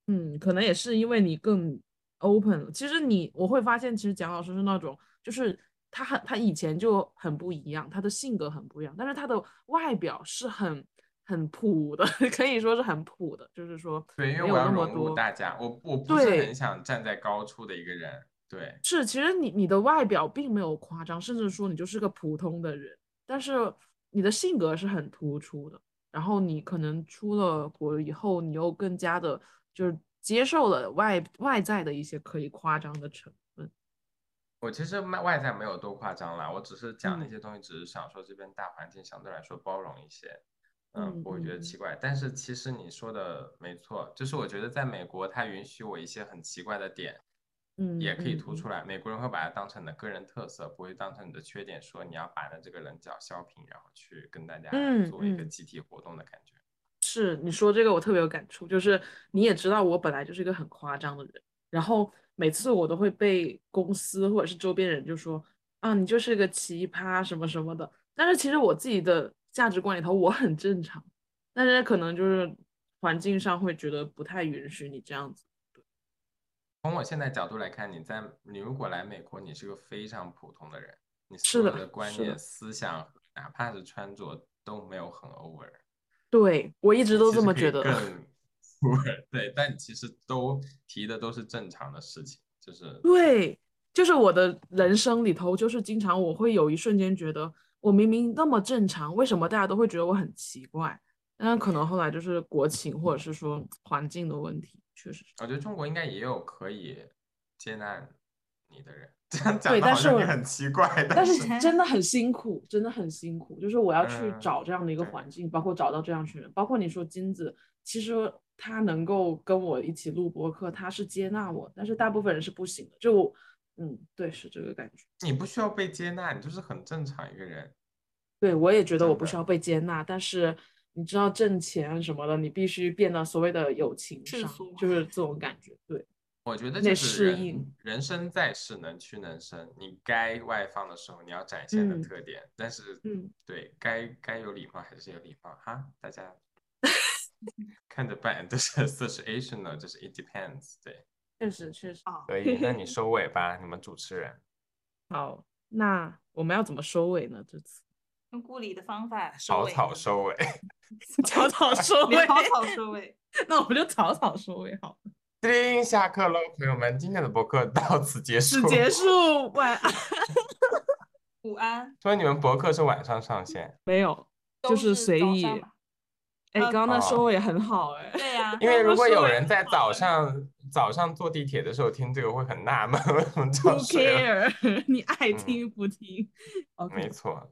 嗯，可能也是因为你更 open。其实你我会发现，其实蒋老师是那种，就是他很他以前就很不一样，他的性格很不一样，但是他的外表是很很普的，可以说是很普的，就是说对，因没有为我要融入那么多大家，我我不是很想站在高处的一个人。对，是，其实你你的外表并没有夸张，甚至说你就是个普通的人，但是你的性格是很突出的。然后你可能出了国以后，你又更加的，就是接受了外外在的一些可以夸张的成分。我其实外外在没有多夸张啦，我只是讲那嗯些东西，只是想说这边大环境相对来说包容一些，嗯嗯，不会觉得嗯奇怪。但是其实你说的没错，就是我觉得在美国，它允许我一些很奇怪的点，嗯，也可以突出来。美国人会把它当成你的个人特色，不会当成你的缺点，说你要把那这个人叫削平，然后去跟大家嗯做一个嗯集体活动的感觉。是你说这个我特别有感触，就是你也知道我本来就是一个很夸张的人，然后每次我都会被公司或者是周边人就说啊你就是个奇葩什么什么的，但是其实我自己的价值观里头我很正常，但是可能就是环境上会觉得不太允许你这样子。从我现在角度来看，你在你如果来美国，你是个非常普通的人，你所有的观念、思想，哪怕是穿着都没有很 over。对我一直都这么觉得。更 over，对，但其实都提的都是正常的事情，就是对，就是我的人生里头，就是经常我会有一瞬间觉得，我明明那么正常，为什么大家都会觉得我很奇怪？那可能后来就是国情或者是说环境的问题，确实是。我觉得中国应该也有可以接纳你的人。这 样讲对但是很奇怪，但是是真的很辛苦，真的很辛苦。就是我要去嗯找这样的一个环境，包括找到这样一群人，包括你说金子，其实他能够跟我一起录播客，他是接纳我，但是大部分人是不行的。就我，嗯，对，是这个感觉。你不需要被接纳，你就是很正常一个人。对，我也觉得我不需要被接纳，但是你知道挣钱什么的，你必须变得所谓的有情商，就是这种感觉。对，我觉得得就是人适应人生在世，能屈能伸。你该外放的时候，你要展现的嗯特点，但是嗯，对该该有礼貌还是有礼貌哈，大家 看着办，这是 situational，就是 it depends，对。确实确实。啊，可以，那你收尾吧，你们主持人。好，那我们要怎么收尾呢？这次用顾里的方法收草草收尾。草草收尾，草草收尾。那我们就草草收尾好了。叮，下课喽，朋友们，今天的播客到此结束。是结。束，晚安。午安，所以你们博客是晚上上线，没有，就是随意哎，呃刚刚那收哦尾很好哎。对呀、因为如果有人在早上早上坐地铁的时候听这个会很纳闷，为什么这样 Who 睡了？care？你爱嗯听不听没？OK，错。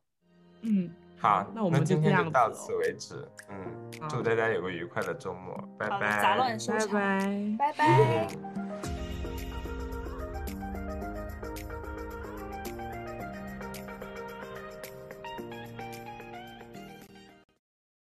嗯，好，那我们今天就到此为止。嗯，祝大家有个愉快的周末，拜拜。杂乱收拜，拜。拜拜。